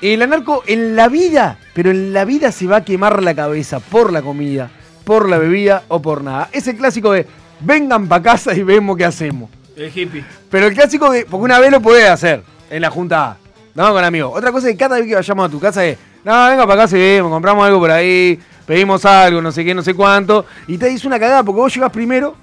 El anarco en la vida, pero en la vida se va a quemar la cabeza por la comida, por la bebida o por nada. Es el clásico de vengan pa' casa y vemos qué hacemos. El hippie. Pero el clásico de. Porque una vez lo podés hacer en la junta. No, con amigos. Otra cosa es que cada vez que vayamos a tu casa es. No, venga para acá y vemos, compramos algo por ahí, pedimos algo, no sé qué, no sé cuánto. Y te dice una cagada porque vos llegás primero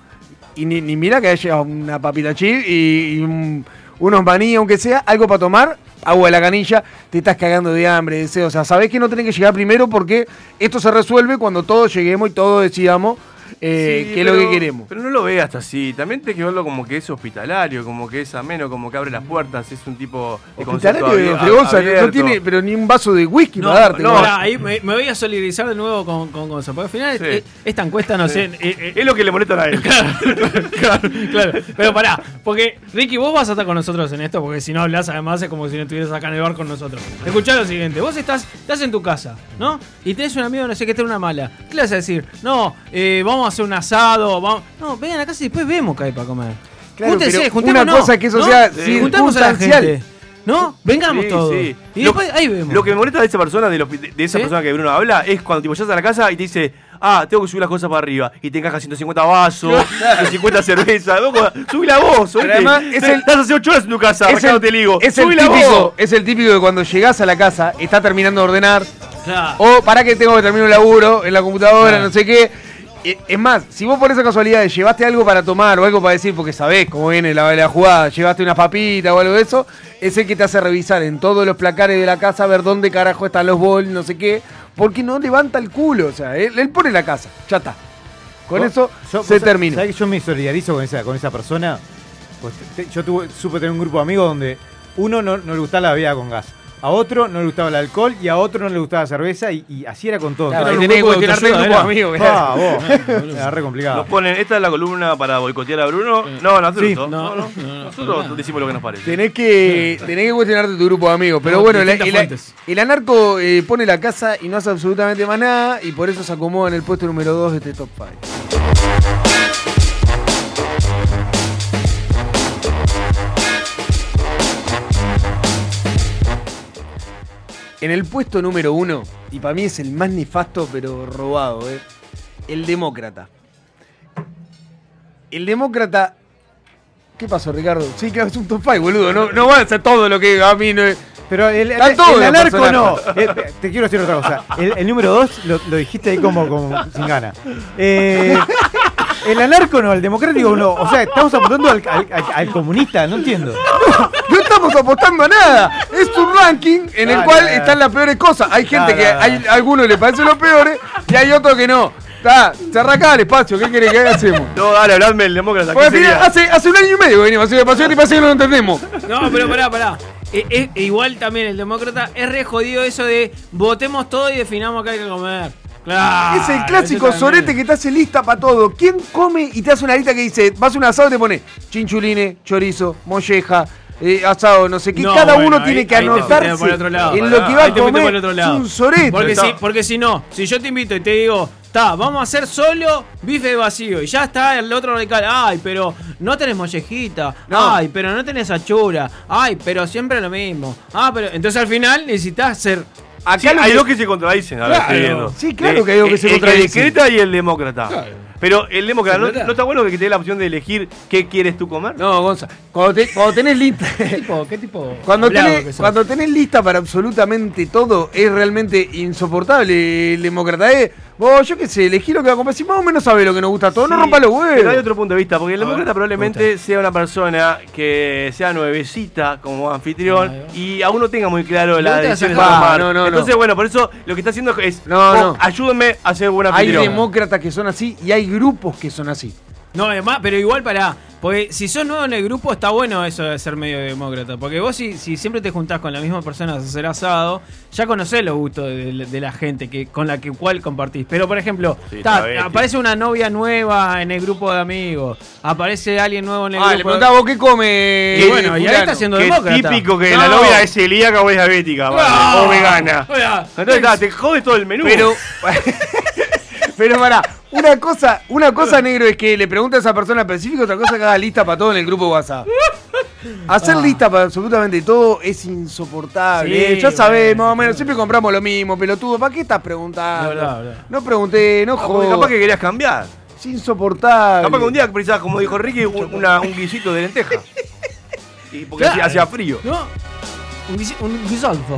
y ni, ni mira que haya una papita chip y, y un- unos maní, aunque sea, algo para tomar, agua de la canilla, te estás cagando de hambre, de sed. O sea, sabés que no tenés que llegar primero porque esto se resuelve cuando todos lleguemos y todos decidamos eh, Sí, qué es lo que queremos. Pero no lo veas así. También tenés que verlo como que es hospitalario, como que es ameno, como que abre las puertas. Es un tipo de Hospitalario de no tiene pero ni un vaso de whisky No, para darte. no, ahí me, me voy a solidarizar de nuevo con, con Gonzo. Porque al final Sí. eh, esta encuesta, no Sí. sé. eh, eh, Es lo que le molesta a él. claro, claro. Pero pará, porque Ricky, vos vas a estar con nosotros en esto, porque si no hablas, además es como si no estuvieras acá en el bar con nosotros. Escuchá lo siguiente: vos estás, estás en tu casa, ¿no? Y tenés un amigo, no sé qué, está en una mala. ¿Qué le vas a decir? No, eh, vamos a hacer un asado, vamos. No, vengan a casa y después vemos qué hay para comer. Claro, Júntense, juntémonos, una cosa que eso ¿no? sea Sí. Juntamos a la circunstancial. gente. ¿No? Vengamos Sí, todos. sí. Y Lo- después ahí vemos. Lo que me molesta de esa persona, de, los- de- de esa ¿Sí? persona que Bruno habla, es cuando tipo llegas a la casa y te dice, ah, tengo que subir las cosas para arriba. Y te encaja 150 vasos, 150 cervezas. Subí la voz, además es el- Estás hace 8 horas en tu casa, es el, el higo. es el típico, voz. es el típico de cuando llegás a la casa, está terminando de ordenar, Claro. o para que tengo que terminar un laburo en la computadora, Claro. no sé qué. Eh, Es más, si vos por esa casualidad llevaste algo para tomar o algo para decir, porque sabés cómo viene la, la jugada, llevaste una papita o algo de eso, es el que te hace revisar en todos los placares de la casa, ver dónde carajo están los bols, no sé qué, porque no levanta el culo, o sea, él, él pone la casa, ya está. Con Vos- eso yo- se termina. ¿Sabés que yo me solidarizo con esa, con esa persona? Pues te- yo tuve, supe tener un grupo de amigos donde uno no, no le gustaba la bebida con gas, a otro no le gustaba el alcohol y a otro no le gustaba la cerveza y, y así era con todo. Claro, tenés que cuestionarte el grupo amigos, Ah, vos. Era re complicado. Nos ponen, esta es la columna para boicotear a Bruno. No, nosotros Sí. no, No, no, no, no, Nosotros no. decimos lo que nos parece. Tenés que, tenés que cuestionarte tu grupo de amigos. Pero No, bueno, el anarco eh, pone la casa y no hace absolutamente más nada. Y por eso se acomoda en el puesto número 2 de este top 5. En el puesto número 1, y para mí es el más nefasto pero robado, eh, el demócrata. El demócrata ¿Qué pasó, Ricardo? Sí, claro, es un top 5, boludo. No, no va a ser todo lo que a mí no es. Pero el, el, anarco no. Eh, te quiero decir otra cosa. El, el número 2 lo, lo dijiste ahí como, como sin gana. Eh, el anarco no, el democrático no. O sea, estamos apuntando al- al comunista, no entiendo. No estamos apostando a nada. Es un ranking en el cual están las peores cosas. Hay gente que hay algunos le parecen los peores y hay otros que no. Está, cerrá acá el espacio. ¿Qué querés que hacemos? No, dale, habladme del demócrata. Porque ¿qué al final, sería? hace, hace un año y medio que venimos. Así que pasó y parece que no lo entendemos. No, pero pará, pará. Eh, eh, igual también el demócrata es re jodido eso de votemos todo y definamos qué hay que comer. Claro. es el clásico sorete que te hace lista para todo. ¿Quién come y te hace una lista que dice, vas a un asado y te pone chinchulines, chorizo, molleja, eh, asado, no sé qué. No, Cada bueno, uno ahí- tiene que ahí te fuiste anotarse por el otro lado. en lo que va Ahí a te por el otro lado. Es un soreto. Porque si, porque si no, si yo te invito y te digo, está, vamos a hacer solo bife vacío. Y ya está el otro radical. Ay, pero no tenés mollejita. No. Ay, pero no tenés achura. Ay, pero siempre lo mismo. Ah, pero. Entonces al final necesitas ser. Sí, hay dos que se contradicen. ahora Claro. estoy viendo. Sí, claro Eh, que hay dos que el- se el contradicen. discreta y el demócrata. Pero el demócrata, ¿no, no está bueno que te dé la opción de elegir qué quieres tú comer? No, Gonza, cuando, te- cuando tenés lista. ¿Qué tipo? ¿Qué tipo? Cuando tenés, cuando tenés lista para absolutamente todo, es realmente insoportable el demócrata. ¿eh? Vos, yo qué sé, elegí lo que va a comer. Si más o menos sabe lo que nos gusta a todos, no rompa los huevos. Pero hay otro punto de vista, porque el demócrata probablemente sea una persona que sea nuevecita como anfitrión y aún no tenga muy claro la decisión de sacar- tomar. Ah, no, no, no. Entonces, bueno, por eso lo que está haciendo es, No, ayúdenme a ser buen Hay anfitrión. demócratas que son así y hay grupos que son así. No, además, pero igual para. Porque si sos nuevo en el grupo, está bueno eso de ser medio demócrata. Porque vos, si, si siempre te juntás con la misma persona a hacer asado, ya conocés los gustos de, de la gente que con la que cual compartís. Pero, por ejemplo, Sí, ta, aparece una novia nueva en el grupo de amigos, aparece alguien nuevo en el Ah, le grupo. preguntaba vos qué come. Y bueno, y ahí está siendo Qué demócrata. típico que No. la novia es celíaca o es diabética, vale, No. o vegana. Oiga, Entonces, está, te jode todo el menú. Pero. Pero pará, una cosa, una cosa negro es que le pregunta a esa persona específica, otra cosa que haga lista para todo en el grupo de WhatsApp. Hacer Ah. lista para absolutamente todo es insoportable. Sí, ya sabemos, más o bueno. menos, siempre compramos lo mismo, pelotudo. ¿Para qué estás preguntando? Verdad, es verdad. No pregunté, no Ah, jodas. capaz que querías cambiar. Es insoportable. Capaz que un día precisabas, como dijo Ricky, un, una- un guisito de lenteja. Y porque Claro. hacía frío. ¿No? Un, guis- un guisolfo.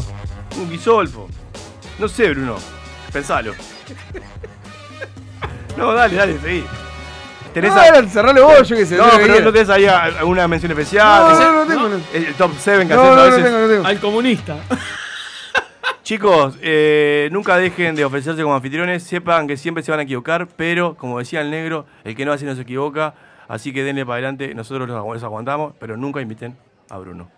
Un guisolfo. No sé, Bruno. Pensalo. No, dale, dale, seguí. ¿Tenés No, a- cerralo vos, yo qué sé. No, pero no tenés ahí alguna mención especial. No, no, no tengo. no. El, el top 7 que No, hacemos no, a no veces. tengo, no tengo. Al comunista. Chicos, eh, nunca dejen de ofrecerse como anfitriones. Sepan que siempre se van a equivocar, pero como decía el negro, el que no hace no se equivoca. Así que denle para adelante. Nosotros los aguantamos, pero nunca inviten a Bruno.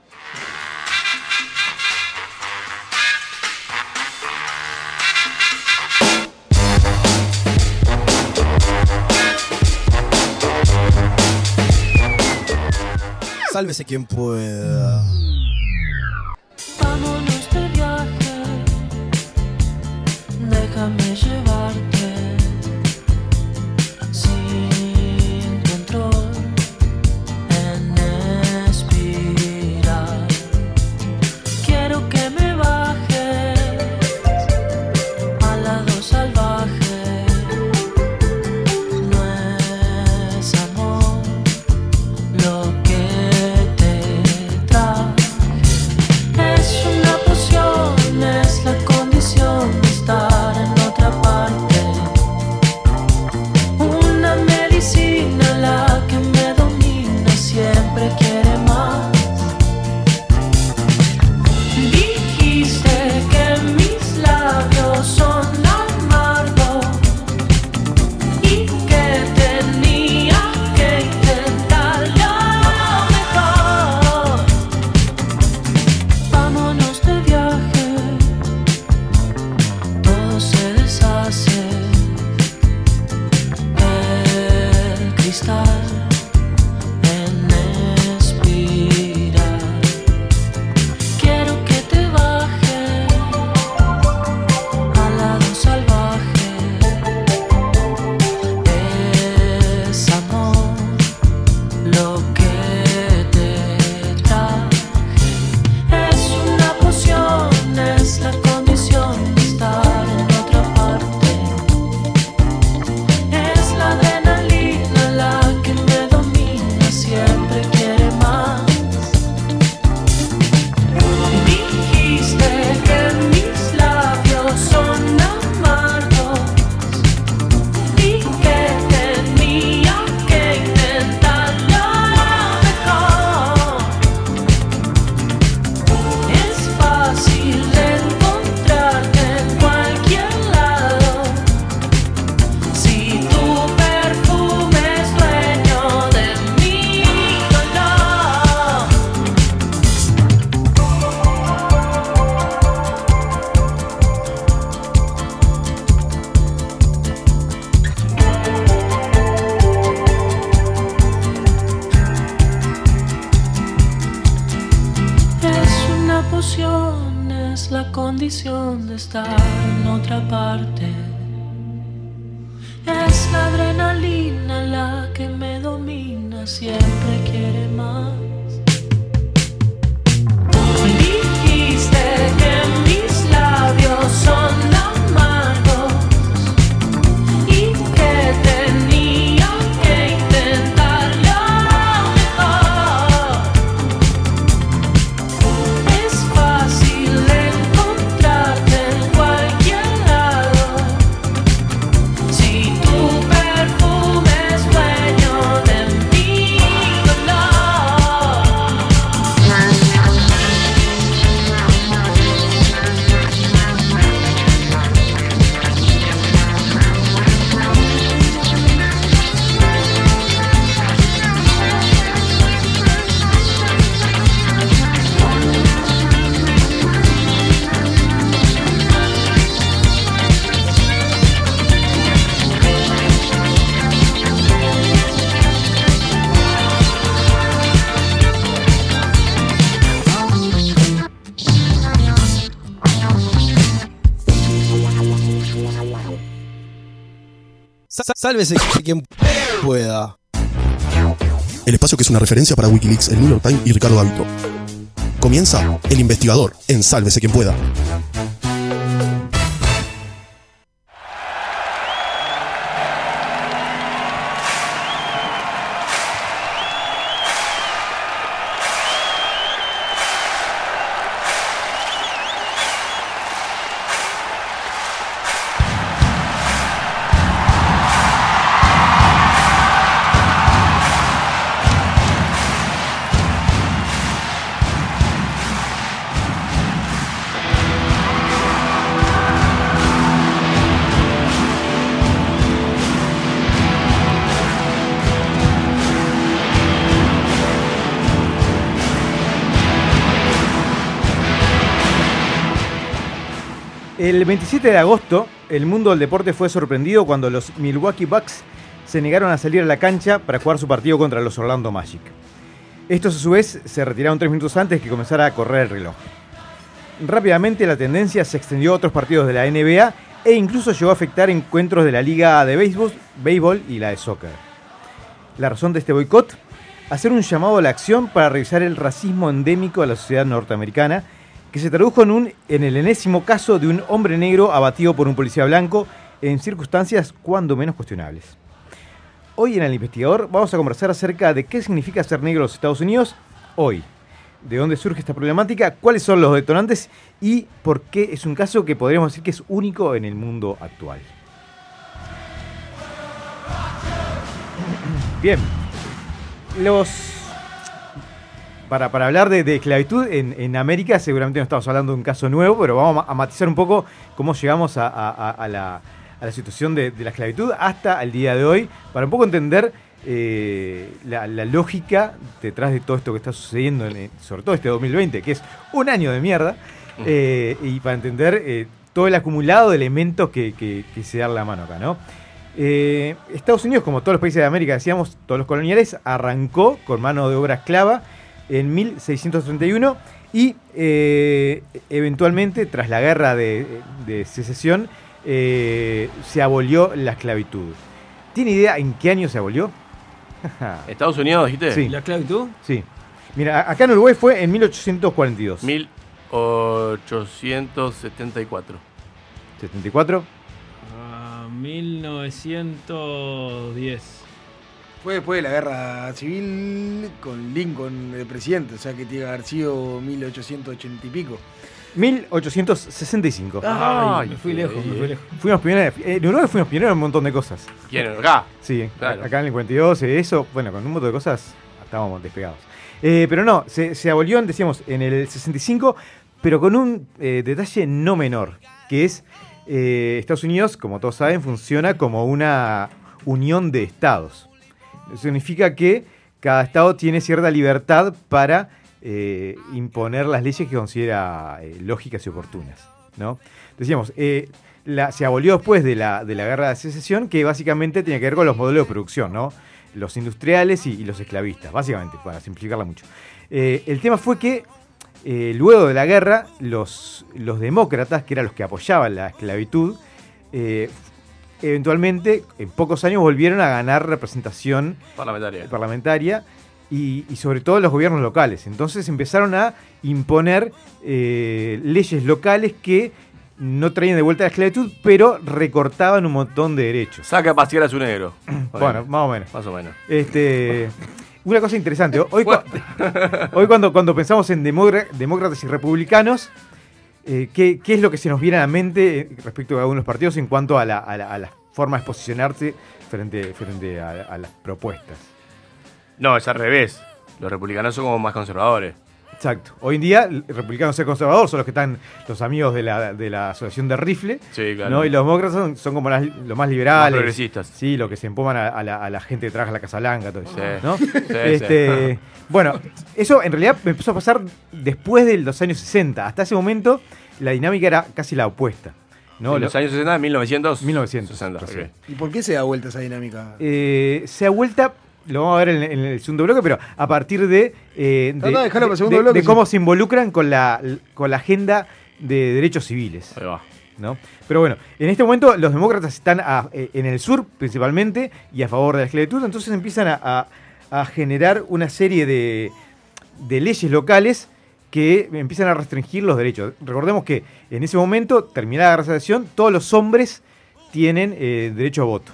Sálvese quien pueda. Vámonos Sálvese quien pueda. El espacio que es una referencia para Wikileaks, el New York Times y Ricardo Gavito. Comienza El Investigador en Sálvese quien pueda. El 27 de agosto, el mundo del deporte fue sorprendido cuando los Milwaukee Bucks se negaron a salir a la cancha para jugar su partido contra los Orlando Magic. Estos a su vez se retiraron tres minutos antes que comenzara a correr el reloj. Rápidamente la tendencia se extendió a otros partidos de la NBA e incluso llegó a afectar encuentros de la liga de béisbol, béisbol y la de soccer. La razón de este boicot, hacer un llamado a la acción para revisar el racismo endémico de la sociedad norteamericana, que se tradujo en, un, en el enésimo caso de un hombre negro abatido por un policía blanco en circunstancias cuando menos cuestionables. Hoy en el investigador vamos a conversar acerca de qué significa ser negro en los Estados Unidos hoy, de dónde surge esta problemática, cuáles son los detonantes y por qué es un caso que podríamos decir que es único en el mundo actual. Bien, los para, para hablar de, de esclavitud en, en América, seguramente no estamos hablando de un caso nuevo, pero vamos a, matizar un poco cómo llegamos a, a- a- a la, situación de, de la esclavitud hasta el día de hoy, para un poco entender eh, la, la lógica detrás de todo esto que está sucediendo, en- sobre todo este 2020, que es un año de mierda, eh, y para entender eh, todo el acumulado de elementos que, que- que se dan la mano acá, ¿no? Eh, Estados Unidos, como todos los países de América, decíamos, todos los coloniales, arrancó con mano de obra esclava en 1631 y eh, eventualmente, tras la guerra de, de secesión, eh, se abolió la esclavitud. ¿Tiene idea en qué año se abolió? ¿Estados Unidos dijiste? Sí. ¿La esclavitud? Sí. Mira, acá en Uruguay fue en 1842. 1874. 74. Ah, 1910. Fue después de la guerra civil con Lincoln de presidente, o sea que tiene que haber sido 1880 y pico. 1865. Ay, me fui lejos, me fui lejos. Fuimos pioneros. eh, En Uruguay fuimos pioneros en un montón de cosas. ¿Quién? ¿Acá? Sí, Claro. acá en el 42, eh, eso, bueno, con un montón de cosas estábamos despegados. Eh, pero no, se, se abolió, decíamos, en el 65, pero con un eh, detalle no menor, que es eh, Estados Unidos, como todos saben, funciona como una unión de estados. Significa que cada estado tiene cierta libertad para eh, imponer las leyes que considera eh, lógicas y oportunas. ¿no? Decíamos, eh, se abolió después de la, de la guerra de secesión, que básicamente tenía que ver con los modelos de producción, ¿no? los industriales y, los esclavistas, básicamente, para simplificarla mucho. El tema fue que luego de la guerra, los, los demócratas, que eran los que apoyaban la esclavitud, eh, eventualmente, en pocos años, volvieron a ganar representación Parlamentaria. parlamentaria y, y sobre todo los gobiernos locales. Entonces empezaron a imponer eh, leyes locales que no traían de vuelta la esclavitud, pero recortaban un montón de derechos. Saca a pasear a su negro. Bueno, más o menos. Más o menos. Este, una cosa interesante. Hoy, hoy cuando, cuando pensamos en demócra- demócratas y republicanos, eh, ¿qué, qué es lo que se nos viene a la mente eh, respecto a cada de los partidos en cuanto a la, a la- a forma de posicionarse frente, frente a las propuestas? No, es al revés. Los republicanos son como más conservadores. Exacto. Hoy en día, el republicano ser conservador son los que están los amigos de la, de la asociación de rifle. Sí, claro. ¿no? Y los demócratas son, son como las- los más liberales. Más progresistas. Sí, los que se empoman a, a la, a la gente que trabaja en la Casa Blanca, todo eso. Sí. ¿no? Sí, Este, sí. Bueno, eso en realidad me empezó a pasar después de los años 60. Hasta ese momento, la dinámica era casi la opuesta. ¿no? En los años 60, 1900. 1960. ok. ¿Y por qué se da vuelta esa dinámica? Eh, se ha vuelta, lo vamos a ver en, en el segundo bloque, pero a partir de, eh, de, el segundo de- bloque, de sí. cómo se involucran con la, con la agenda de derechos civiles. Ahí va. ¿no? Pero bueno, en este momento los demócratas están a- eh, en el sur principalmente y a favor de la esclavitud, entonces empiezan a, a- a generar una serie de, de leyes locales que empiezan a restringir los derechos. Recordemos que en ese momento, terminada la graduación, todos los hombres tienen eh, derecho a voto.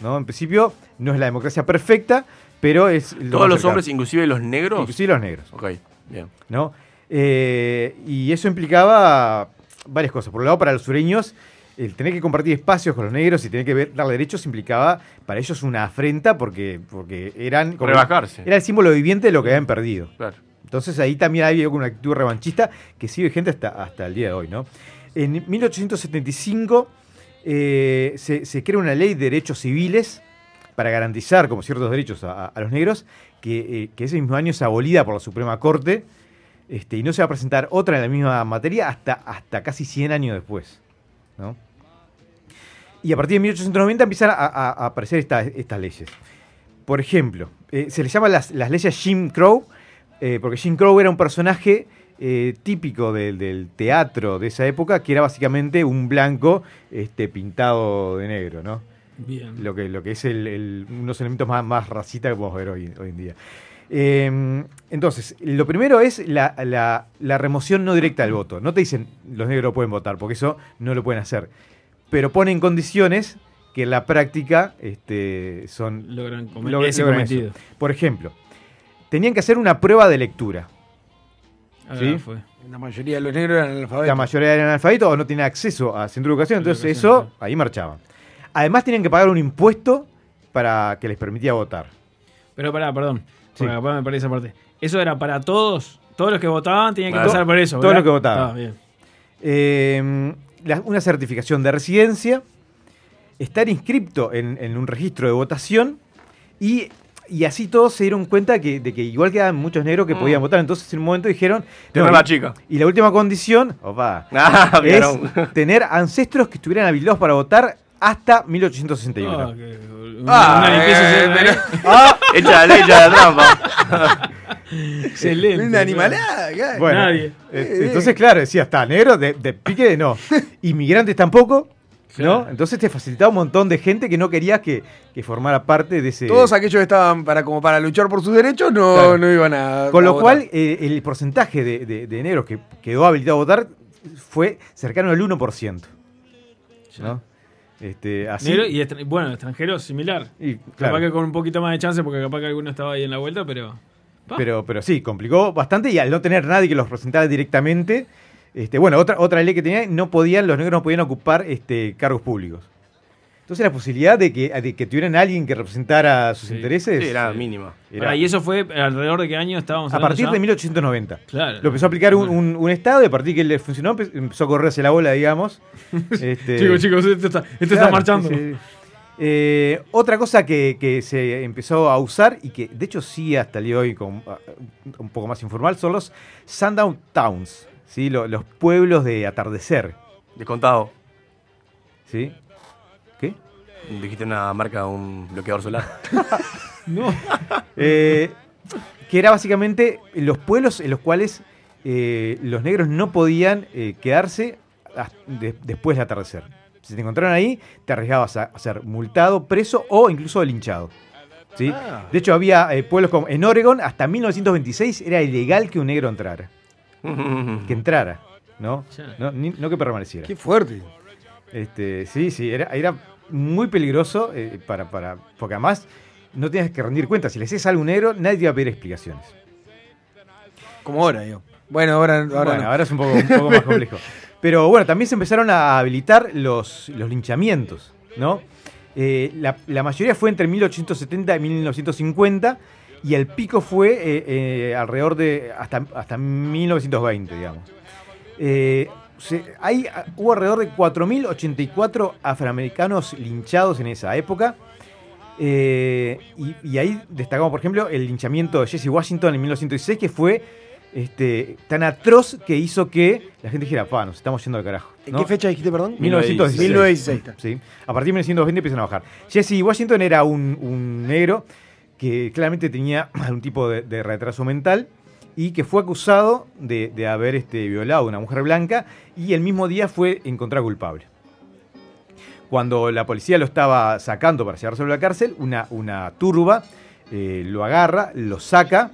¿no? En principio no es la democracia perfecta, pero es... lo Todos los hombres, inclusive los negros. Inclusive los negros. Ok, bien. ¿no? Eh, y eso implicaba varias cosas. Por un lado, para los sureños, el tener que compartir espacios con los negros y tener que ver, darle derechos implicaba para ellos una afrenta porque, porque eran como- Rebajarse. era el símbolo viviente de lo que habían perdido. Claro. Entonces ahí también había una actitud revanchista que sigue vigente hasta, hasta el día de hoy. ¿no? En 1875 eh, se, se crea una ley de derechos civiles para garantizar como ciertos derechos a, a los negros, que, eh, que ese mismo año es abolida por la Suprema Corte este, y no se va a presentar otra en la misma materia hasta, hasta casi 100 años después. ¿no? Y a partir de 1890 empiezan a, aparecer esta- estas leyes. Por ejemplo, eh, se les llama las, leyes Jim Crow, eh, porque Jim Crow era un personaje típico del, del teatro de esa época, que era básicamente un blanco este, pintado de negro, ¿no? Bien. Lo que, lo que es el, el- unos elementos más, más racista que podemos ver hoy, hoy en día. Eh, entonces, lo primero es la, la- la remoción no directa del voto. No te dicen los negros pueden votar, porque eso no lo pueden hacer. Pero ponen condiciones que en la práctica este, son Logran come- logran- ese logran cometido. eso. Por ejemplo, tenían que hacer una prueba de lectura. Ahora ¿Sí? fue. La mayoría de los negros eran analfabetos. La mayoría eran analfabetos o no tenían acceso a centro de educación, entonces Educación, eso, ahí marchaban. Además tenían que pagar un impuesto para que les permitía votar. Pero pará, perdón. Sí. Capaz me perdí esa parte. ¿Eso era para todos? ¿Todos los que votaban tenían que pasar por eso? Todos ¿verdad? los que votaban. Ah, bien. Eh, la- una certificación de residencia, estar inscripto en, en un registro de votación y, y así todos se dieron cuenta que, de que igual quedaban muchos negros que Mm. podían votar. Entonces en un momento dijeron... Y- la chica. Y la última condición, opa, Ah, es tener ancestros que estuvieran habilitados para votar hasta 1861. Ah, Ah, una limpieza eh, pero- Ah. Echa la la trampa. Excelente. Una animalada. Bueno, Nadie. eh, entonces, claro, decía, está negro, de, de pique de no. Inmigrantes tampoco, ¿no? Claro. Entonces te facilitaba un montón de gente que no querías que, que formara parte de ese. Todos aquellos que estaban para, como para luchar por sus derechos no, Claro. no iban a. Con a lo votar. cual, eh, el porcentaje de, de- de negros que quedó habilitado a votar fue cercano al 1%. ¿no? Este, así, Negro y extra- bueno, extranjeros similar. Y, Capaz claro. que con un poquito más de chance, porque capaz que alguno estaba ahí en la vuelta, pero. pa. Pero, pero sí, complicó bastante y al no tener nadie que los representara directamente, este, bueno, otra, otra ley que tenía, no podían, los negros no podían ocupar este, cargos públicos. Entonces la posibilidad de que, de que tuvieran alguien que representara sus Sí. intereses Sí, era eh, mínima. era- y eso fue alrededor de qué año estábamos a partir ya? de 1890. Claro. Lo empezó a aplicar un, un- un Estado y a partir de que le funcionó empe- empezó a correr hacia la bola, digamos. Este, Chicos, chicos, esto está, esto está Claro, marchando. sí, sí. Eh, otra cosa que, que se empezó a usar y que de hecho sí hasta el día de hoy con, ah, un poco más informal son los sundown towns, ¿sí? Lo- los pueblos de atardecer. Descontado. ¿Sí? Dijiste una marca, un bloqueador solar. No. Eh, que era básicamente los pueblos en los cuales eh, los negros no podían eh, quedarse de- después del atardecer. Si te encontraron ahí, te arriesgabas a, a ser multado, preso o incluso linchado. ¿sí? Ah. De hecho, había eh, pueblos como en Oregon, hasta 1926 era ilegal que un negro entrara. que entrara, ¿no? No, ni- no que permaneciera. Qué fuerte. Este, sí, sí, era, era muy peligroso eh, para, para, porque además no tienes que rendir cuentas. Si le haces algo negro, nadie va a pedir explicaciones. Como ahora, yo. Bueno, ahora, ahora bueno, no. ahora es un poco, un poco más complejo. Pero bueno, también se empezaron a habilitar los, los linchamientos, ¿no? Eh, la, la mayoría fue entre 1870 y 1950 y el pico fue eh, eh, alrededor de hasta, hasta 1920, digamos. Se- hay, hubo alrededor de 4.084 afroamericanos linchados en esa época. Eh, y, y ahí destacamos, por ejemplo, el linchamiento de Jesse Washington en 1916, que fue este, tan atroz que hizo que la gente dijera, pa, nos estamos yendo al carajo. ¿En qué fecha dijiste, perdón? 1916. 1916. Sí. A partir de 1920 empiezan a bajar. Jesse Washington era un, un negro que claramente tenía algún tipo de, de retraso mental y que fue acusado de, de haber este, violado a una mujer blanca y el mismo día fue encontrado culpable. Cuando la policía lo estaba sacando para llevárselo a la cárcel, una, una turba eh, lo agarra, lo saca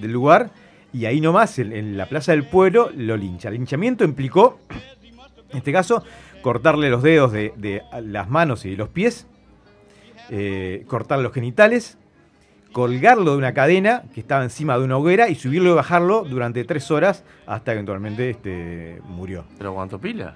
del lugar y ahí nomás, en, en la plaza del pueblo, lo lincha. El linchamiento implicó, en este caso, cortarle los dedos de, de las manos y de los pies, eh, cortar los genitales, colgarlo de una cadena que estaba encima de una hoguera y subirlo y bajarlo durante tres horas hasta que eventualmente este, murió. ¿Pero cuánto pila?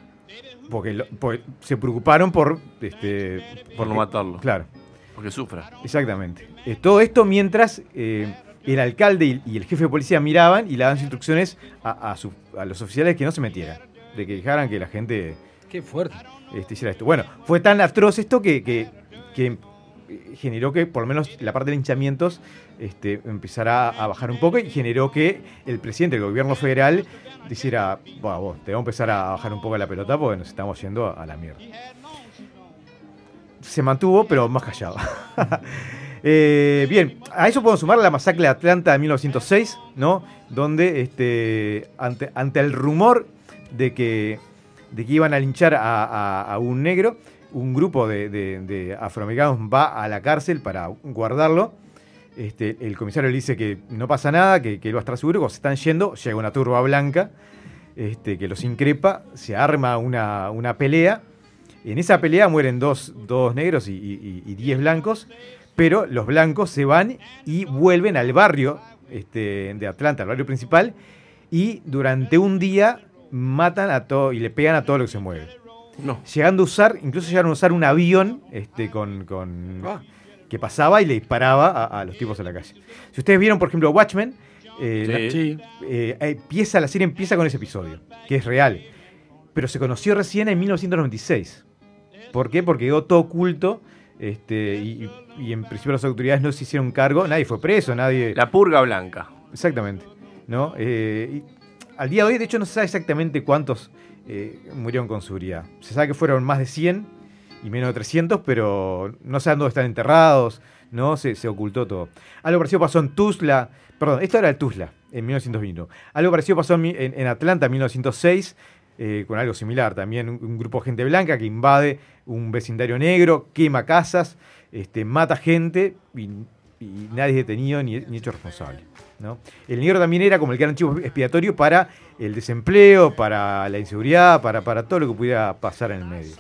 Porque, lo- porque se preocuparon por... Este, Por no matarlo. Claro. Porque sufra. Exactamente. Eh, todo esto mientras eh, el alcalde y, y el jefe de policía miraban y le daban instrucciones a, a su- a los oficiales que no se metieran, de que dejaran que la gente Qué fuerte. este, hiciera esto. Bueno, fue tan atroz esto que, que- que generó que por lo menos la parte de linchamientos este, empezara a bajar un poco y generó que el presidente del gobierno federal dijera, "Buah, vos, te vamos a empezar a bajar un poco la pelota porque nos estamos yendo a la mierda. Se mantuvo, pero más callado. Eh, bien, a eso podemos sumar la masacre de Atlanta de 1906, ¿no? Donde este, ante, ante el rumor de que, de que iban a linchar a un negro, un grupo de, afroamericanos va a la cárcel para guardarlo. Este, el comisario le dice que no pasa nada, que, que él va a estar seguro. Se están yendo, llega una turba blanca este, que los increpa, se arma una, pelea. En esa pelea mueren dos, negros y diez blancos, pero los blancos se van y vuelven al barrio este, de Atlanta, al barrio principal, y durante un día matan a todo y le pegan a todo lo que se mueve. No. Llegando a usar, incluso llegaron a usar un avión este, con, con- que pasaba y le disparaba a, a los tipos en la calle. Si ustedes vieron, por ejemplo, Watchmen, eh, Sí. la- Sí. eh, empieza, la serie empieza con ese episodio, que es real. Pero se conoció recién en 1996. ¿Por qué? Porque quedó todo oculto. Este, y, y en principio las autoridades no se hicieron cargo, nadie fue preso, nadie. La purga blanca. Exactamente. ¿no? Eh, y al día de hoy, de hecho, no se sabe exactamente cuántos eh, murieron con seguridad. Se sabe que fueron más de 100 y menos de 300, pero no saben dónde están enterrados, ¿no? Se, se ocultó todo. Algo parecido pasó en Tuzla, perdón, esto era el Tuzla, en 1921. Algo parecido pasó en, en- Atlanta en 1906, eh, con algo similar también, un, grupo de gente blanca que invade un vecindario negro, quema casas, este, mata gente y, y nadie es detenido ni, ni hecho responsable. ¿no? El negro también era como el gran chivo expiatorio para el desempleo, para la inseguridad, para, para todo lo que pudiera pasar en el medio.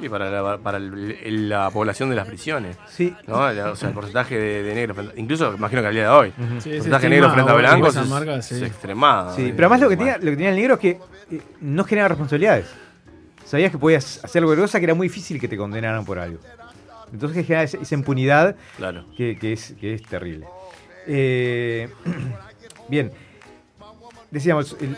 Sí, para la, para el- la población de las prisiones. Sí. ¿no? O sea, el porcentaje de, de negros, frente- incluso imagino que al día de hoy, Ujú. el Sí, porcentaje negro frente a esa es, marca, sí. es extremado. Sí, pero además lo que, tenía, lo que tenía el negro es que eh, no generaba responsabilidades. Sabías que podías hacer algo cosa que era muy difícil que te condenaran por algo. Entonces genera esa, esa impunidad Claro. que, que es, que es terrible. Eh, bien, decíamos, el-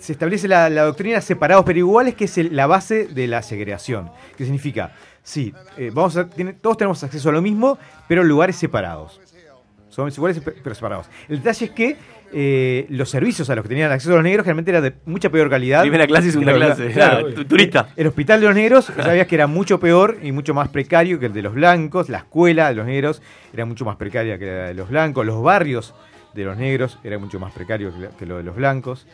se establece la, la doctrina separados pero iguales, que es el- la base de la segregación. Que significa, sí, eh, vamos a, tiene- todos tenemos acceso a lo mismo, pero en lugares separados. Somos iguales pe- pero separados. El detalle es que eh, los servicios a los que tenían acceso los negros generalmente eran de mucha peor calidad. Primera clase y segunda clase, claro, tu- turista. El hospital de los negros, sabías que era mucho peor y mucho más precario que el de los blancos. La escuela de los negros era mucho más precaria que la de los blancos. Los barrios de los negros era mucho más precario que, lo de los blancos.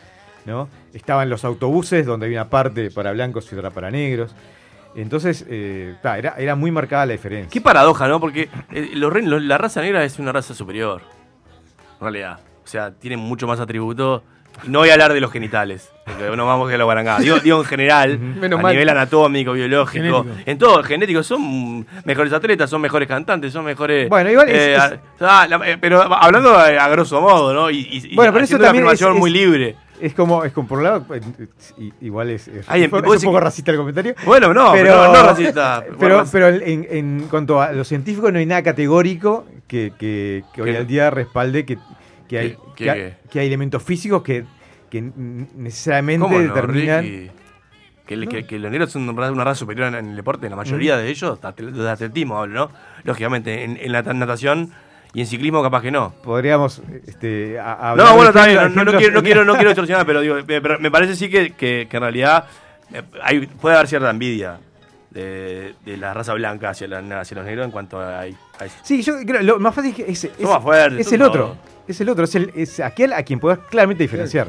¿no? Estaban los autobuses donde había una parte para blancos y otra para negros. Entonces, eh, era, era muy marcada la diferencia. Qué paradoja, ¿no? Porque eh, los la raza negra es una raza superior. En realidad. O sea, tienen mucho más atributos. No voy a hablar de los genitales. Porque no vamos a la barangada. Digo, digo en general, Menos a mal. nivel anatómico, biológico. Genético. En todo, genético. Son mejores atletas, son mejores cantantes, son mejores. Bueno, igual es- eh, es- ah, la- eh, pero hablando a, a grosso modo, ¿no? Y, y- y Bueno, pero eso haciendo una también es, afirmación es- muy libre. Es como, es como por un lado, eh, i- igual es, es, Ay, es un vos poco que- racista el comentario. Bueno, no, pero no racista. Pero, Bueno, pero en, en cuanto a lo científico no hay nada categórico que, que- que hoy ¿Qué? al día respalde que, que hay, ¿Qué- que, hay- qué? que hay elementos físicos que, que necesariamente ¿Cómo no, determinan... Ricky? Que, le- que- que los negros son una raza- superior en, en el deporte, la mayoría de ellos, de atletismo hablo, ¿no? Lógicamente, en, en la natación y en ciclismo capaz que no. Podríamos este, a- hablar No, bueno, está bien, no, no- no quiero, no, quiero, no quiero distorsionar, pero digo, eh, pero me parece sí que, que- que en realidad eh, hay, puede haber cierta envidia de, de la raza blanca hacia, la- hacia los negros en cuanto a, a eso. Sí, yo creo lo más fácil es que es, es- más fuertes, es el otro. Es el otro, es, el, es aquel a quien podés claramente diferenciar.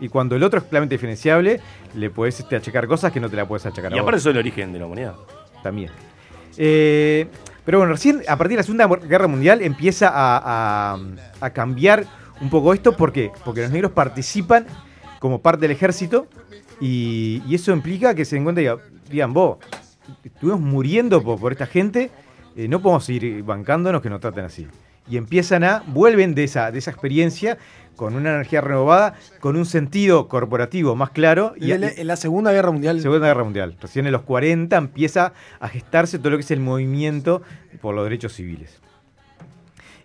Y cuando el otro es claramente diferenciable, le podés este, achacar cosas que no te la puedes achacar Y a aparte vos. son el origen de la humanidad. También. Eh, pero bueno, recién a partir de la Segunda Guerra Mundial empieza a, a- a cambiar un poco esto. ¿Por qué? Porque los negros participan como parte del ejército y, y eso implica que se den cuenta y digan, digan, vos, estuvimos muriendo por, por esta gente, eh, no podemos seguir bancándonos que nos traten así. Y empiezan a, vuelven de esa, de esa experiencia con una energía renovada, con un sentido corporativo más claro. Y, En la- en la Segunda Guerra Mundial. Segunda Guerra Mundial. Recién en los 40 empieza a gestarse todo lo que es el movimiento por los derechos civiles.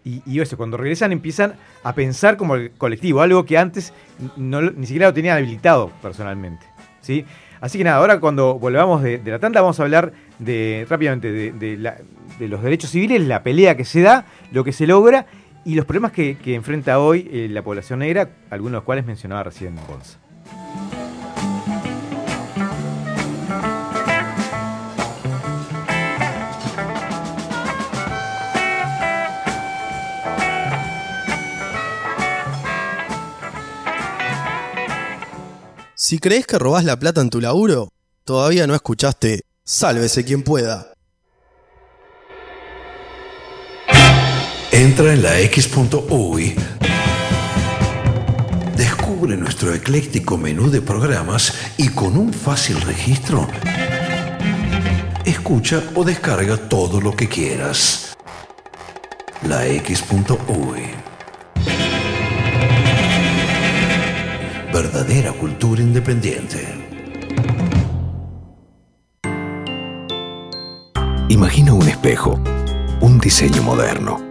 Y, y eso, cuando regresan empiezan a pensar como el colectivo, algo que antes no ni siquiera lo tenían habilitado personalmente. ¿sí? Así que nada, ahora cuando volvamos de, de la tanda vamos a hablar de rápidamente de, de la- de los derechos civiles, la pelea que se da, lo que se logra y los problemas que, enfrenta hoy eh, la población negra, algunos de los cuales mencionaba recién Gonza. Si crees que robás la plata en tu laburo, todavía no escuchaste Sálvese quien pueda. Entra en la X.UI. Descubre nuestro ecléctico menú de programas y con un fácil registro, escucha o descarga todo lo que quieras. La X.UI. Verdadera cultura independiente. Imagina un espejo, un diseño moderno.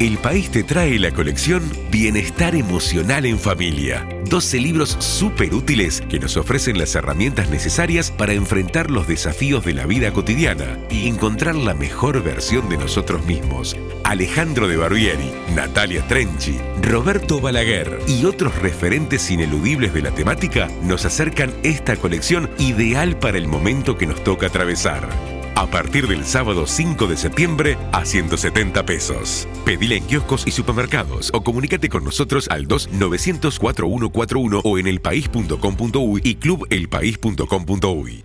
El país te trae la colección Bienestar Emocional en Familia. 12 libros súper útiles que nos ofrecen las herramientas necesarias para enfrentar los desafíos de la vida cotidiana y encontrar la mejor versión de nosotros mismos. Alejandro de Barbieri, Natalia Trenchi, Roberto Balaguer y otros referentes ineludibles de la temática nos acercan esta colección ideal para el momento que nos toca atravesar. A partir del sábado 5 de septiembre a 170 pesos. Pedila en kioscos y supermercados o comunícate con nosotros al 2-900-4141 o en elpaís.com.uy y clubelpaís.com.uy.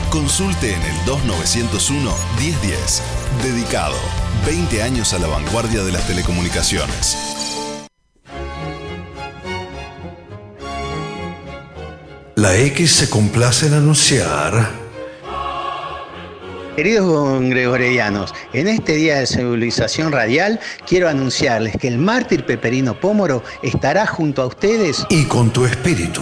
Consulte en el 2901 1010. Dedicado. 20 años a la vanguardia de las telecomunicaciones. La X se complace en anunciar Queridos gregorianos, en este día de civilización radial quiero anunciarles que el mártir Peperino Pómoro estará junto a ustedes Y con tu espíritu.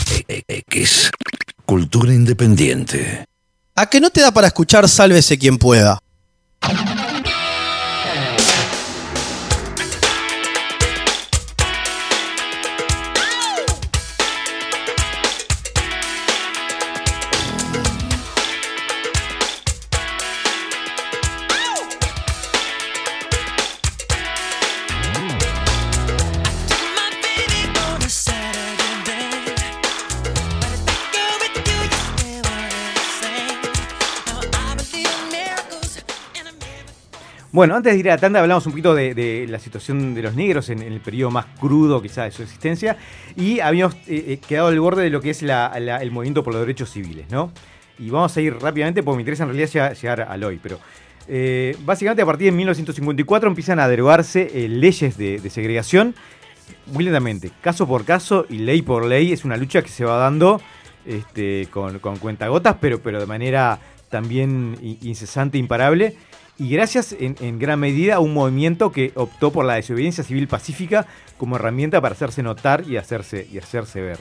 X. Cultura independiente. ¿A que no te da para escuchar Sálvese quien pueda? Bueno, antes de ir a la tanda hablamos un poquito de, la situación de los negros en, el periodo más crudo quizá de su existencia y habíamos eh, eh, quedado al borde de lo que es el movimiento por los derechos civiles, ¿no? Y vamos a ir rápidamente porque me interesa en realidad llegar, al hoy, pero eh, básicamente a partir de 1954 empiezan a derogarse leyes de, segregación muy lentamente, caso por caso y ley por ley, es una lucha que se va dando este, con, con cuentagotas, pero, pero de manera también incesante, imparable. Y gracias en, gran medida a un movimiento que optó por la desobediencia civil pacífica como herramienta para hacerse notar y hacerse, y hacerse ver.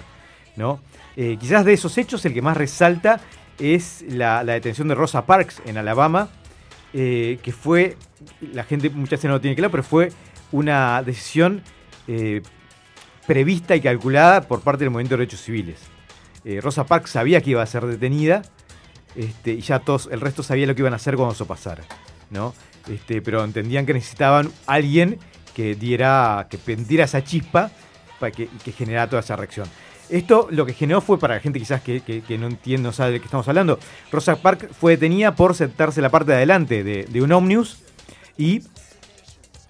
¿no? Eh, quizás de esos hechos el que más resalta es la, detención de Rosa Parks en Alabama, eh, que fue, la gente muchas veces no lo tiene claro, pero fue una decisión eh, prevista y calculada por parte del movimiento de derechos civiles. Rosa Parks sabía que iba a ser detenida este, y ya todos, el resto sabía lo que iban a hacer cuando eso pasara. ¿No? Este, pero entendían que necesitaban alguien que diera, que prendiera esa chispa para que, y que generara toda esa reacción. Esto lo que generó fue para la gente quizás que, que- que no entiende, no sabe de qué estamos hablando. Rosa Parks fue detenida por sentarse en la parte de adelante de, de un Omnius y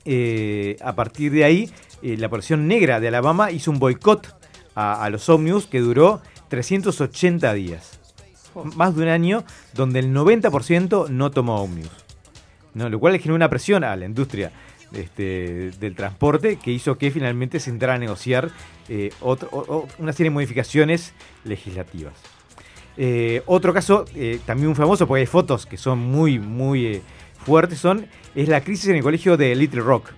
eh, a partir de ahí eh, la población negra de Alabama hizo un boicot a, a los Omnius que duró 380 días. Más de un año donde el 90% no tomó Omnius. ¿No? Lo cual le generó una presión a la industria este, del transporte que hizo que finalmente se entrara a negociar eh, una serie de modificaciones legislativas. Eh, otro caso, eh, también muy famoso, porque hay fotos que son muy, muy fuertes, son, es la crisis en el colegio de Little Rock.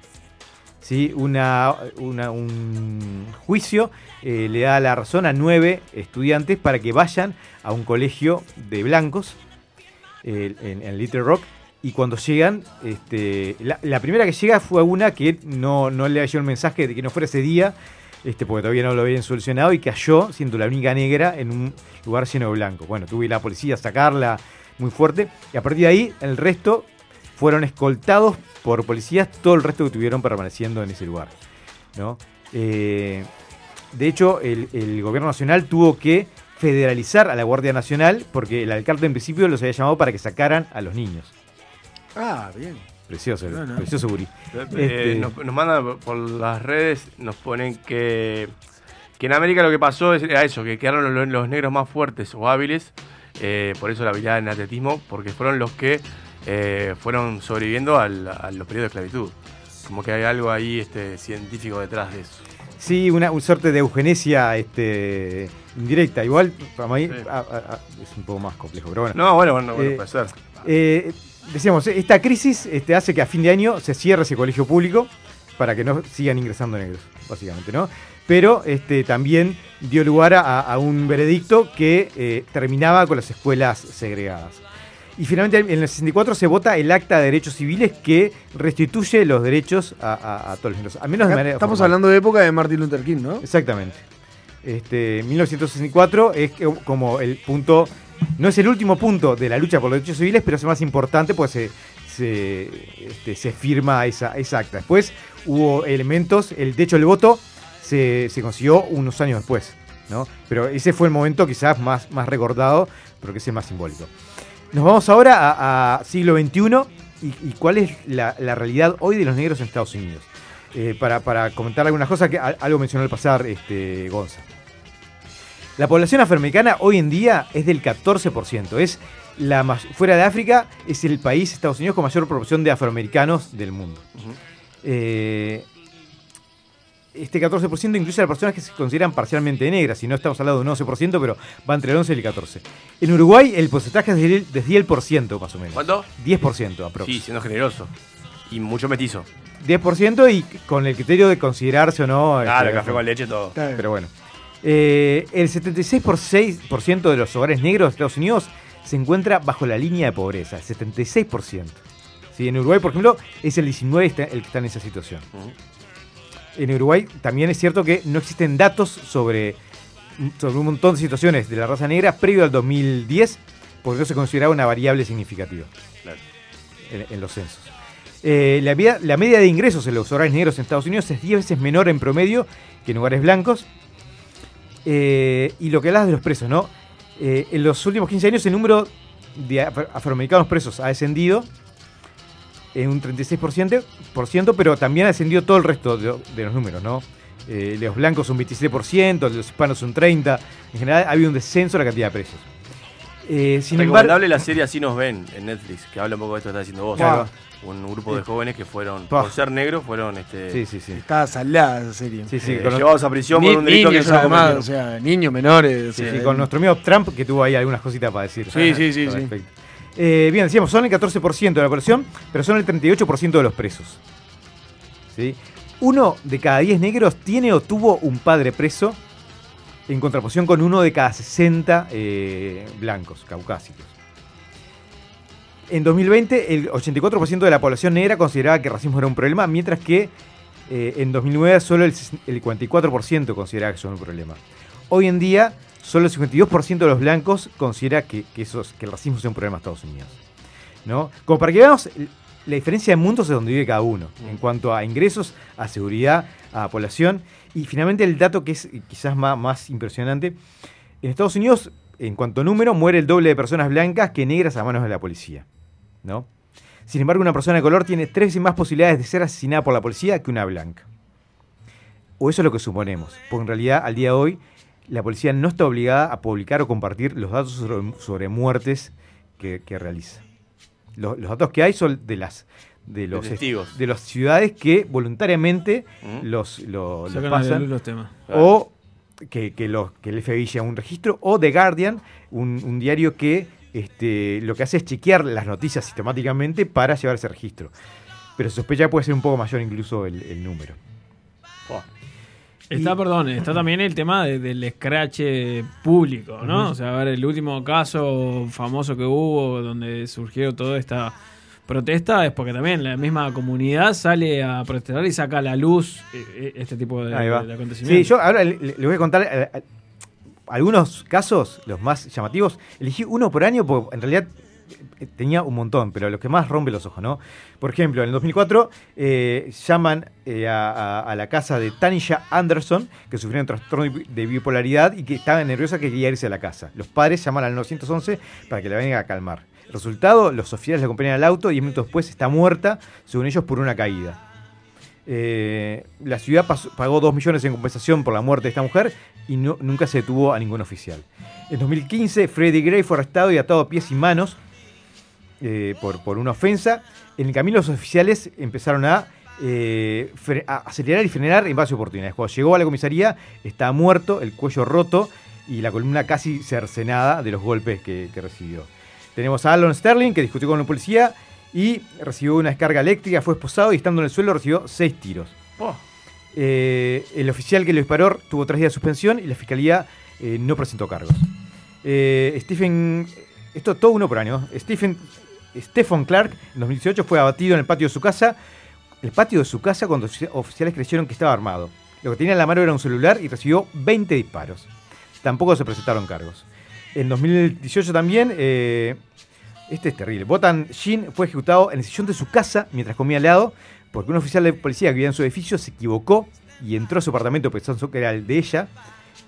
¿Sí? Una, un juicio le da la razón a nueve estudiantes para que vayan a un colegio de blancos en Little Rock. Y cuando llegan, este, la, primera que llega fue una que no, no le llegó el mensaje de que no fuera ese día, este, porque todavía no lo habían solucionado y cayó siendo la única negra en un lugar lleno de blanco. Bueno, tuve la policía a sacarla muy fuerte y a partir de ahí el resto fueron escoltados por policías, todo el resto que estuvieron permaneciendo en ese lugar. Eh, de hecho, el, el gobierno nacional tuvo que federalizar a la Guardia Nacional porque el alcalde en principio los había llamado para que sacaran a los niños. Ah, bien. Precioso, No, no. precioso Guri. Eh, Este, nos, nos mandan por las redes, nos ponen que, que en América lo que pasó es- era eso, que quedaron los, los negros más fuertes o hábiles, eh, por eso la habilidad en atletismo, porque fueron los que eh, fueron sobreviviendo al- a los periodos de esclavitud. Como que hay algo ahí este, científico detrás de eso. Sí, una, un suerte de eugenesia este, indirecta. Igual, para mí a- a- a- es un poco más complejo, pero bueno. No, bueno, bueno, bueno, Eh, puede ser. eh, decíamos, esta crisis este, hace que a fin de año se cierre ese colegio público para que no sigan ingresando negros, básicamente, ¿no? Pero este, también dio lugar a, a un veredicto que eh, terminaba con las escuelas segregadas. Y finalmente en el 64 se vota el Acta de Derechos Civiles que restituye los derechos a, a- a todos los negros. Al menos de Acá manera Estamos formal. hablando de época de Martin Luther King, ¿no? Exactamente. Este, 1964 es como el punto, no es el último punto de la lucha por los derechos civiles, pero es el más importante, pues se, se, este, se firma esa, esa acta. Después hubo elementos, el de hecho voto se, se consiguió unos años después, ¿no? Pero ese fue el momento quizás más, más recordado, pero que es el más simbólico. Nos vamos ahora a, siglo XXI y, cuál es la, realidad hoy de los negros en Estados Unidos. Eh, para, para comentar algunas cosas que algo mencionó al pasar este, Gonza. La población afroamericana hoy en día es del 14%. Es la mas- fuera de África es el país, Estados Unidos, con mayor proporción de afroamericanos del mundo. Eh, este 14% incluye a las personas que se consideran parcialmente negras, si no estamos hablando de un 11%, pero va entre el 11 y el 14%. En Uruguay el porcentaje es del- de 10% más o menos. ¿Cuánto? 10% aproximadamente. Sí, siendo generoso. Y mucho metizo. 10% y con el criterio de considerarse o no. Claro, este, café con leche, todo. Pero bueno. Eh, el 76% de los hogares negros de Estados Unidos se encuentra bajo la línea de pobreza. El 76%. Sí, en Uruguay, por ejemplo, es el 19% está- el que está en esa situación. En Uruguay también es cierto que no existen datos sobre, sobre un montón de situaciones de la raza negra previo al 2010, porque no se consideraba una variable significativa en, en los censos. Eh, la, la media de ingresos en los hogares negros en Estados Unidos es 10 veces menor en promedio que en hogares blancos. Eh, y lo que hablas de los presos, ¿no? Eh, en los últimos 15 años el número de afro- afroamericanos presos ha descendido en un 36%, por ciento, pero también ha descendido todo el resto de, de los números, ¿no? Eh, los blancos un 27%, los hispanos un 30%. En general ha habido un descenso en la cantidad de presos. Eh, sin embargo, Recomendable la serie Así nos ven en Netflix, que habla un poco de esto que estás diciendo vos. Claro. Un grupo de jóvenes que fueron, por ser negros, fueron este, Sí, sí, sí. Estaba salada esa serie. Sí, sí, eh, con- llevados a prisión por un delito que niños no además, o sea, niños menores. Sí, o sea, sí, con nuestro amigo Trump, que tuvo ahí algunas cositas para decir. Sí, sí, sí, sí. Eh, bien, decíamos, son el 14% de la población, pero son el 38% de los presos. ¿Sí? Uno de cada 10 negros tiene o tuvo un padre preso, en contraposición con uno de cada 60 eh, blancos, caucásicos. En 2020, el 84% de la población negra consideraba que el racismo era un problema, mientras que eh, en 2009 solo el, el 44% consideraba que eso era un problema. Hoy en día, solo el 52% de los blancos considera que, que, eso es- que el racismo es un problema en Estados Unidos. ¿no? Como para que veamos la diferencia de mundos de donde vive cada uno, en cuanto a ingresos, a seguridad, a población. Y finalmente el dato que es quizás más, más impresionante, en Estados Unidos, en cuanto a número, muere el doble de personas blancas que negras a manos de la policía. ¿No? Sin embargo, una persona de color tiene tres veces más posibilidades de ser asesinada por la policía que una blanca. O eso es lo que suponemos, porque en realidad al día de hoy la policía no está obligada a publicar o compartir los datos sobre, sobre muertes que, que realiza. Los, los datos que hay son de las de los testigos. de las ciudades que voluntariamente Mm. los, pasan los temas. o que, que los, que el FBI lleva un registro o The Guardian, un, un diario que este, lo que hace es chequear las noticias sistemáticamente para llevar ese registro. Pero se sospecha que puede ser un poco mayor incluso el, el número. Está, Y- perdón, está también el tema de- del scratch público, ¿no? O sea, a ver, el último caso famoso que hubo donde surgió toda esta protesta es porque también la misma comunidad sale a protestar y saca a la luz eh, eh, este tipo de, acontecimientos. Sí, yo ahora le, le voy a contar eh, eh, algunos casos, los más llamativos. Elegí uno por año porque en realidad eh, tenía un montón, pero los que más rompe los ojos, ¿no? Por ejemplo, en el 2004 eh, llaman eh, a, la casa de Tanisha Anderson, que sufrió un trastorno de bi- de bipolaridad y que estaba nerviosa que quería irse a la casa. Los padres llaman al 911 para que la vengan a calmar. Resultado, los oficiales la acompañan al auto y 10 minutos después está muerta, según ellos, por una caída. Eh, la ciudad pagó 2 millones en compensación por la muerte de esta mujer y nunca se detuvo a ningún oficial. En 2015, Freddie Gray fue arrestado y atado a pies y manos eh, por, una ofensa. En el camino los oficiales empezaron a, eh, a acelerar y frenar en varias oportunidades. Cuando llegó a la comisaría estaba muerto, el cuello roto y la columna casi cercenada de los golpes que, que recibió. Tenemos a Alan Sterling que discutió con un policía y recibió una descarga eléctrica, fue esposado y estando en el suelo recibió seis tiros. Eh, el oficial que lo disparó tuvo tres días de suspensión y la fiscalía eh, no presentó cargos. Eh, Stephen, esto todo uno por año. Stephen, Stephen Clark en 2018 fue abatido en el patio de su casa. El patio de su casa cuando ofici- oficiales creyeron que estaba armado. Lo que tenía en la mano era un celular y recibió 20 disparos. Tampoco se presentaron cargos. En 2018 también, este es terrible. Botan Shin fue ejecutado en el sillón de su casa mientras comía helado porque un oficial de policía que vivía en su edificio se equivocó y entró a su apartamento pensando que era el de ella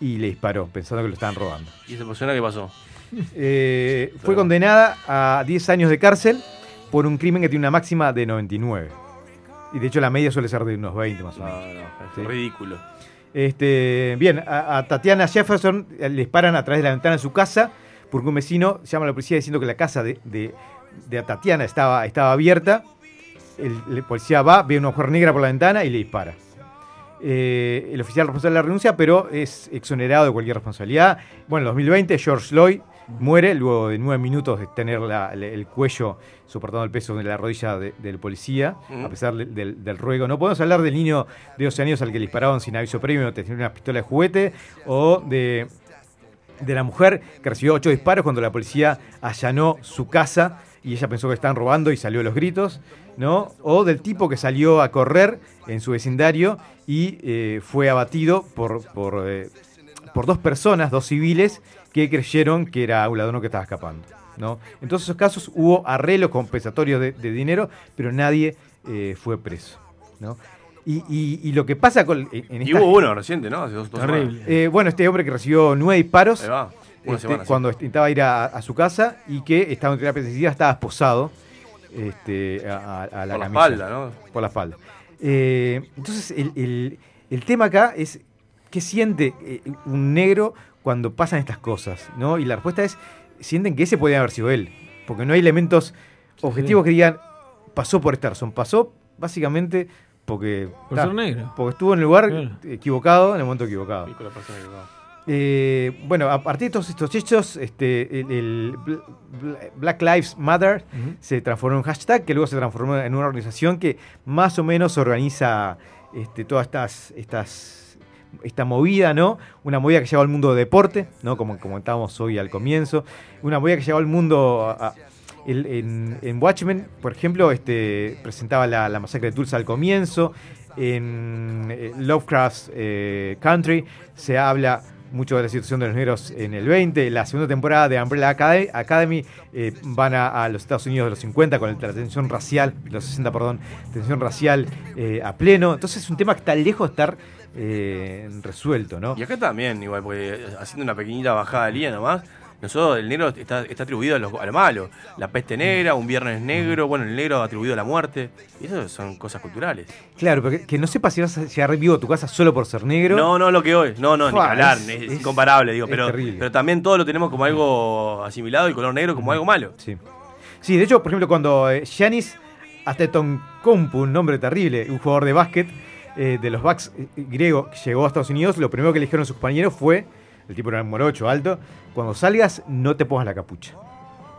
y le disparó pensando que lo estaban robando. ¿Y esa persona qué pasó? eh, fue condenada a 10 años de cárcel por un crimen que tiene una máxima de 99. Y de hecho la media suele ser de unos 20 más o menos. Sí. Ridículo. Este, bien, a, a Tatiana Jefferson le disparan a través de la ventana de su casa porque un vecino llama a la policía diciendo que la casa de, de- de Tatiana estaba, estaba abierta. El, el policía va, ve una mujer negra por la ventana y le dispara. Eh, el oficial responsable de la renuncia, pero es exonerado de cualquier responsabilidad. Bueno, en 2020 George Floyd muere luego de nueve minutos de tener la- el cuello soportando el peso de la rodilla de- del policía, a pesar del, del- del ruego. No podemos hablar del niño de 12 años al que le dispararon sin aviso previo, tenía una pistola de juguete, o de, de la mujer que recibió ocho disparos cuando la policía allanó su casa y ella pensó que estaban robando y salió a los gritos, ¿no? O del tipo que salió a correr en su vecindario y eh, fue abatido por, por, eh, por dos personas, dos civiles, que creyeron que era un ladrón que estaba escapando, ¿no? En todos esos casos hubo arreglos compensatorios de, dinero, pero nadie eh, fue preso, ¿no? Y, y- y lo que pasa con... en- en Y esta- hubo uno reciente, ¿no? Hace dos, dos eh, bueno, este hombre que recibió nueve disparos Ahí va, una este, semana, sí. cuando intentaba ir a, a su casa y que estaba en terapia intensiva, estaba esposado este, a, a- a la Por la espalda, ¿no? Por la espalda. Eh, entonces, el, el- el tema acá es qué siente eh, un negro cuando pasan estas cosas, ¿no? Y la respuesta es, sienten que ese podía haber sido él, porque no hay elementos objetivos que digan, pasó por esta razón, pasó básicamente porque... Por ser negro. Porque estuvo en el lugar Claro. equivocado, en el momento equivocado. Y con la persona que va. Eh, bueno, a partir de todos estos hechos, este, el, el Bl- Bl- Black Lives Matter se transformó en un hashtag que luego se transformó en una organización que más o menos organiza este, todas estas, estas esta movida, ¿no? Una movida que llegó al mundo de deporte, ¿no? Como comentábamos hoy al comienzo. Una movida que llegó al mundo a- a- en, en Watchmen, por ejemplo, este, presentaba la, masacre de Tulsa al comienzo. En eh, Lovecraft's eh, Country se habla mucho de la situación de los negros en el 20. La segunda temporada de Umbrella Academy, eh, van a, a los Estados Unidos de los 50 con la tensión racial, los 60, perdón, tensión racial eh, a pleno. Entonces es un tema que está lejos de estar eh, resuelto, ¿no? Y acá también, igual, porque haciendo una pequeñita bajada de línea nomás, nosotros el negro está, está atribuido a lo, a lo malo. La peste negra, un viernes negro, bueno, el negro atribuido a la muerte. Y eso son cosas culturales. Claro, pero que, no sepas si vas a llegar vivo a tu casa solo por ser negro. No, no lo que hoy. No, no, ni Fua, que hablar. es- incomparable, digo. es Pero, terrible. pero también todo lo tenemos como algo asimilado y el color negro como algo malo. Sí. Sí, de hecho, por ejemplo, cuando eh, Giannis Antetokounmpo, un nombre terrible, un jugador de básquet eh, de los Bucks eh, griego, que llegó a Estados Unidos, lo primero que le dijeron sus compañeros fue, el tipo era un morocho alto, cuando salgas no te pongas la capucha.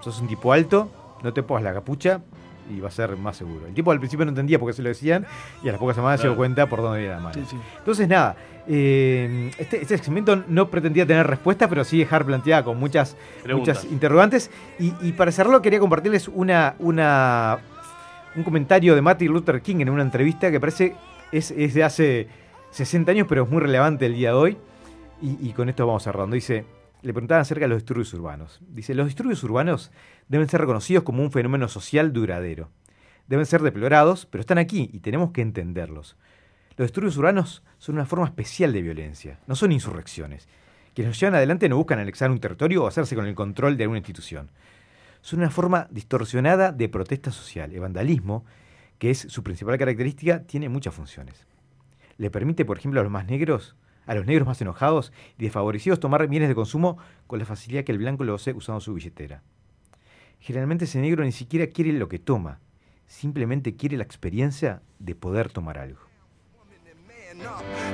Sos un tipo alto, no te pongas la capucha y va a ser más seguro. El tipo al principio no entendía por qué se lo decían y a las pocas semanas se dio cuenta por dónde era la mano. Sí, sí. Entonces, nada, eh, este, este segmento no pretendía tener respuesta, pero sí dejar planteada con muchas, Preguntas. muchas interrogantes. Y, y para cerrarlo, quería compartirles una, una, un comentario de Martin Luther King en una entrevista que parece es, es de hace 60 años, pero es muy relevante el día de hoy. Y, con esto vamos cerrando. Dice, le preguntaban acerca de los disturbios urbanos. Dice, los disturbios urbanos deben ser reconocidos como un fenómeno social duradero. Deben ser deplorados, pero están aquí y tenemos que entenderlos. Los disturbios urbanos son una forma especial de violencia, no son insurrecciones. Quienes los llevan adelante no buscan anexar un territorio o hacerse con el control de alguna institución. Son una forma distorsionada de protesta social. El vandalismo, que es su principal característica, tiene muchas funciones. Le permite, por ejemplo, a los más negros, a los negros más enojados y desfavorecidos tomar bienes de consumo con la facilidad que el blanco lo hace usando su billetera. Generalmente ese negro ni siquiera quiere lo que toma, simplemente quiere la experiencia de poder tomar algo.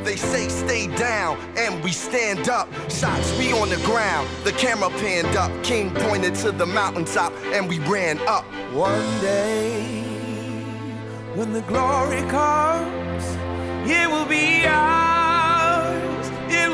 They say stay down, and we stand up. Shots be on the ground, the camera panned up. King pointed to the mountaintop, and we ran up. One day, when the glory comes, it will be ours.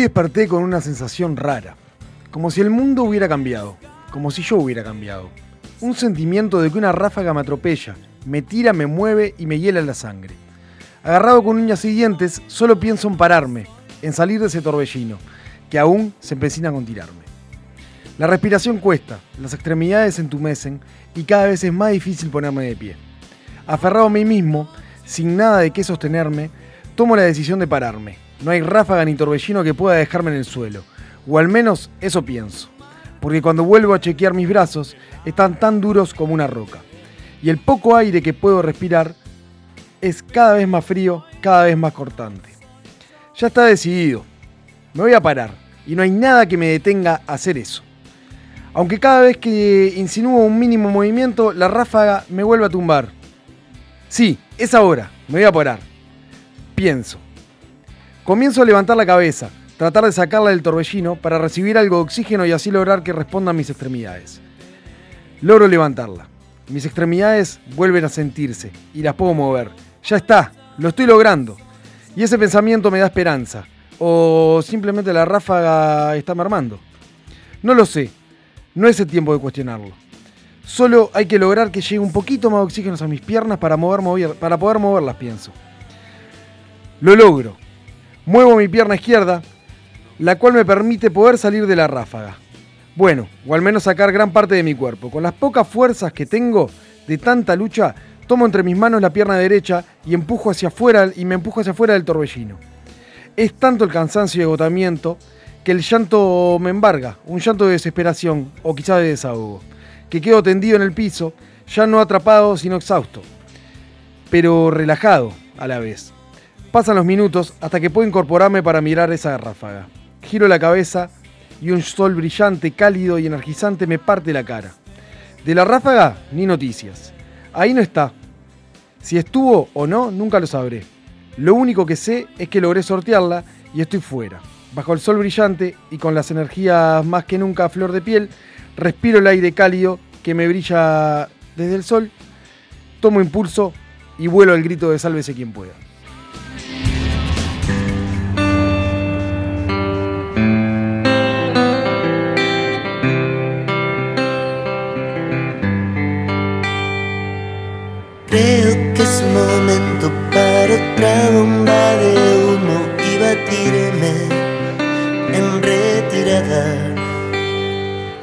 Hoy desperté con una sensación rara, como si el mundo hubiera cambiado, como si yo hubiera cambiado. Un sentimiento de que una ráfaga me atropella, me tira, me mueve y me hiela la sangre. Agarrado con uñas y dientes, solo pienso en pararme, en salir de ese torbellino, que aún se empecina con tirarme. La respiración cuesta, las extremidades se entumecen y cada vez es más difícil ponerme de pie. Aferrado a mí mismo, sin nada de qué sostenerme, tomo la decisión de pararme. No hay ráfaga ni torbellino que pueda dejarme en el suelo, o al menos eso pienso, porque cuando vuelvo a chequear mis brazos, están tan duros como una roca. Y el poco aire que puedo respirar es cada vez más frío, cada vez más cortante. Ya está decidido. Me voy a parar y no hay nada que me detenga a hacer eso. Aunque cada vez que insinúo un mínimo movimiento, la ráfaga me vuelve a tumbar. Sí, es ahora, me voy a parar. Pienso. Comienzo a levantar la cabeza, tratar de sacarla del torbellino para recibir algo de oxígeno y así lograr que respondan mis extremidades. Logro levantarla. Mis extremidades vuelven a sentirse y las puedo mover. Ya está, lo estoy logrando. Y ese pensamiento me da esperanza. O simplemente la ráfaga está mermando. No lo sé. No es el tiempo de cuestionarlo. Solo hay que lograr que llegue un poquito más de oxígeno a mis piernas para, para poder moverlas, pienso. Lo logro. Muevo mi pierna izquierda, la cual me permite poder salir de la ráfaga. Bueno, o al menos sacar gran parte de mi cuerpo. Con las pocas fuerzas que tengo de tanta lucha, tomo entre mis manos la pierna derecha y empujo hacia afuera y me empujo hacia afuera del torbellino. Es tanto el cansancio y agotamiento que el llanto me embarga, un llanto de desesperación o quizá de desahogo, que quedo tendido en el piso, ya no atrapado sino exhausto, pero relajado a la vez. Pasan los minutos hasta que puedo incorporarme para mirar esa ráfaga. Giro la cabeza y un sol brillante, cálido y energizante me parte la cara. De la ráfaga, ni noticias. Ahí no está. Si estuvo o no, nunca lo sabré. Lo único que sé es que logré sortearla y estoy fuera. Bajo el sol brillante y con las energías más que nunca a flor de piel, respiro el aire cálido que me brilla desde el sol, tomo impulso y vuelo al grito de sálvese quien pueda.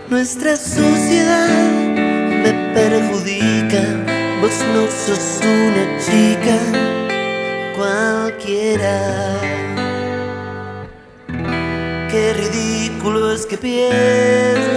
Nuestra sociedad me perjudica, vos no sos una chica cualquiera. Qué ridículo es que pienses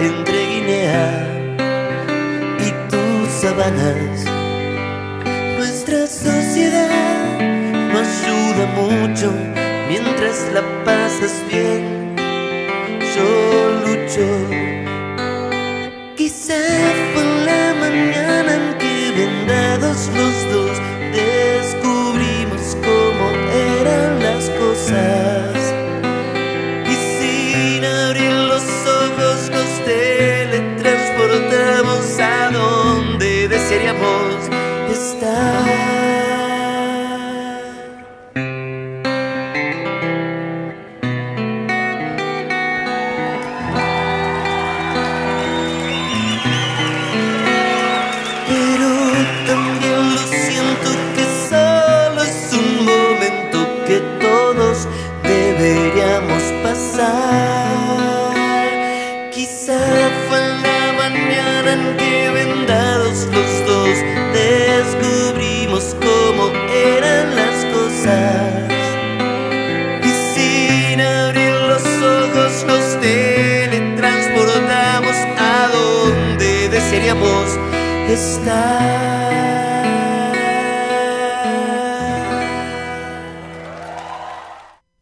entre Guinea y tus sabanas. Nuestra sociedad no ayuda mucho mientras la pasas bien.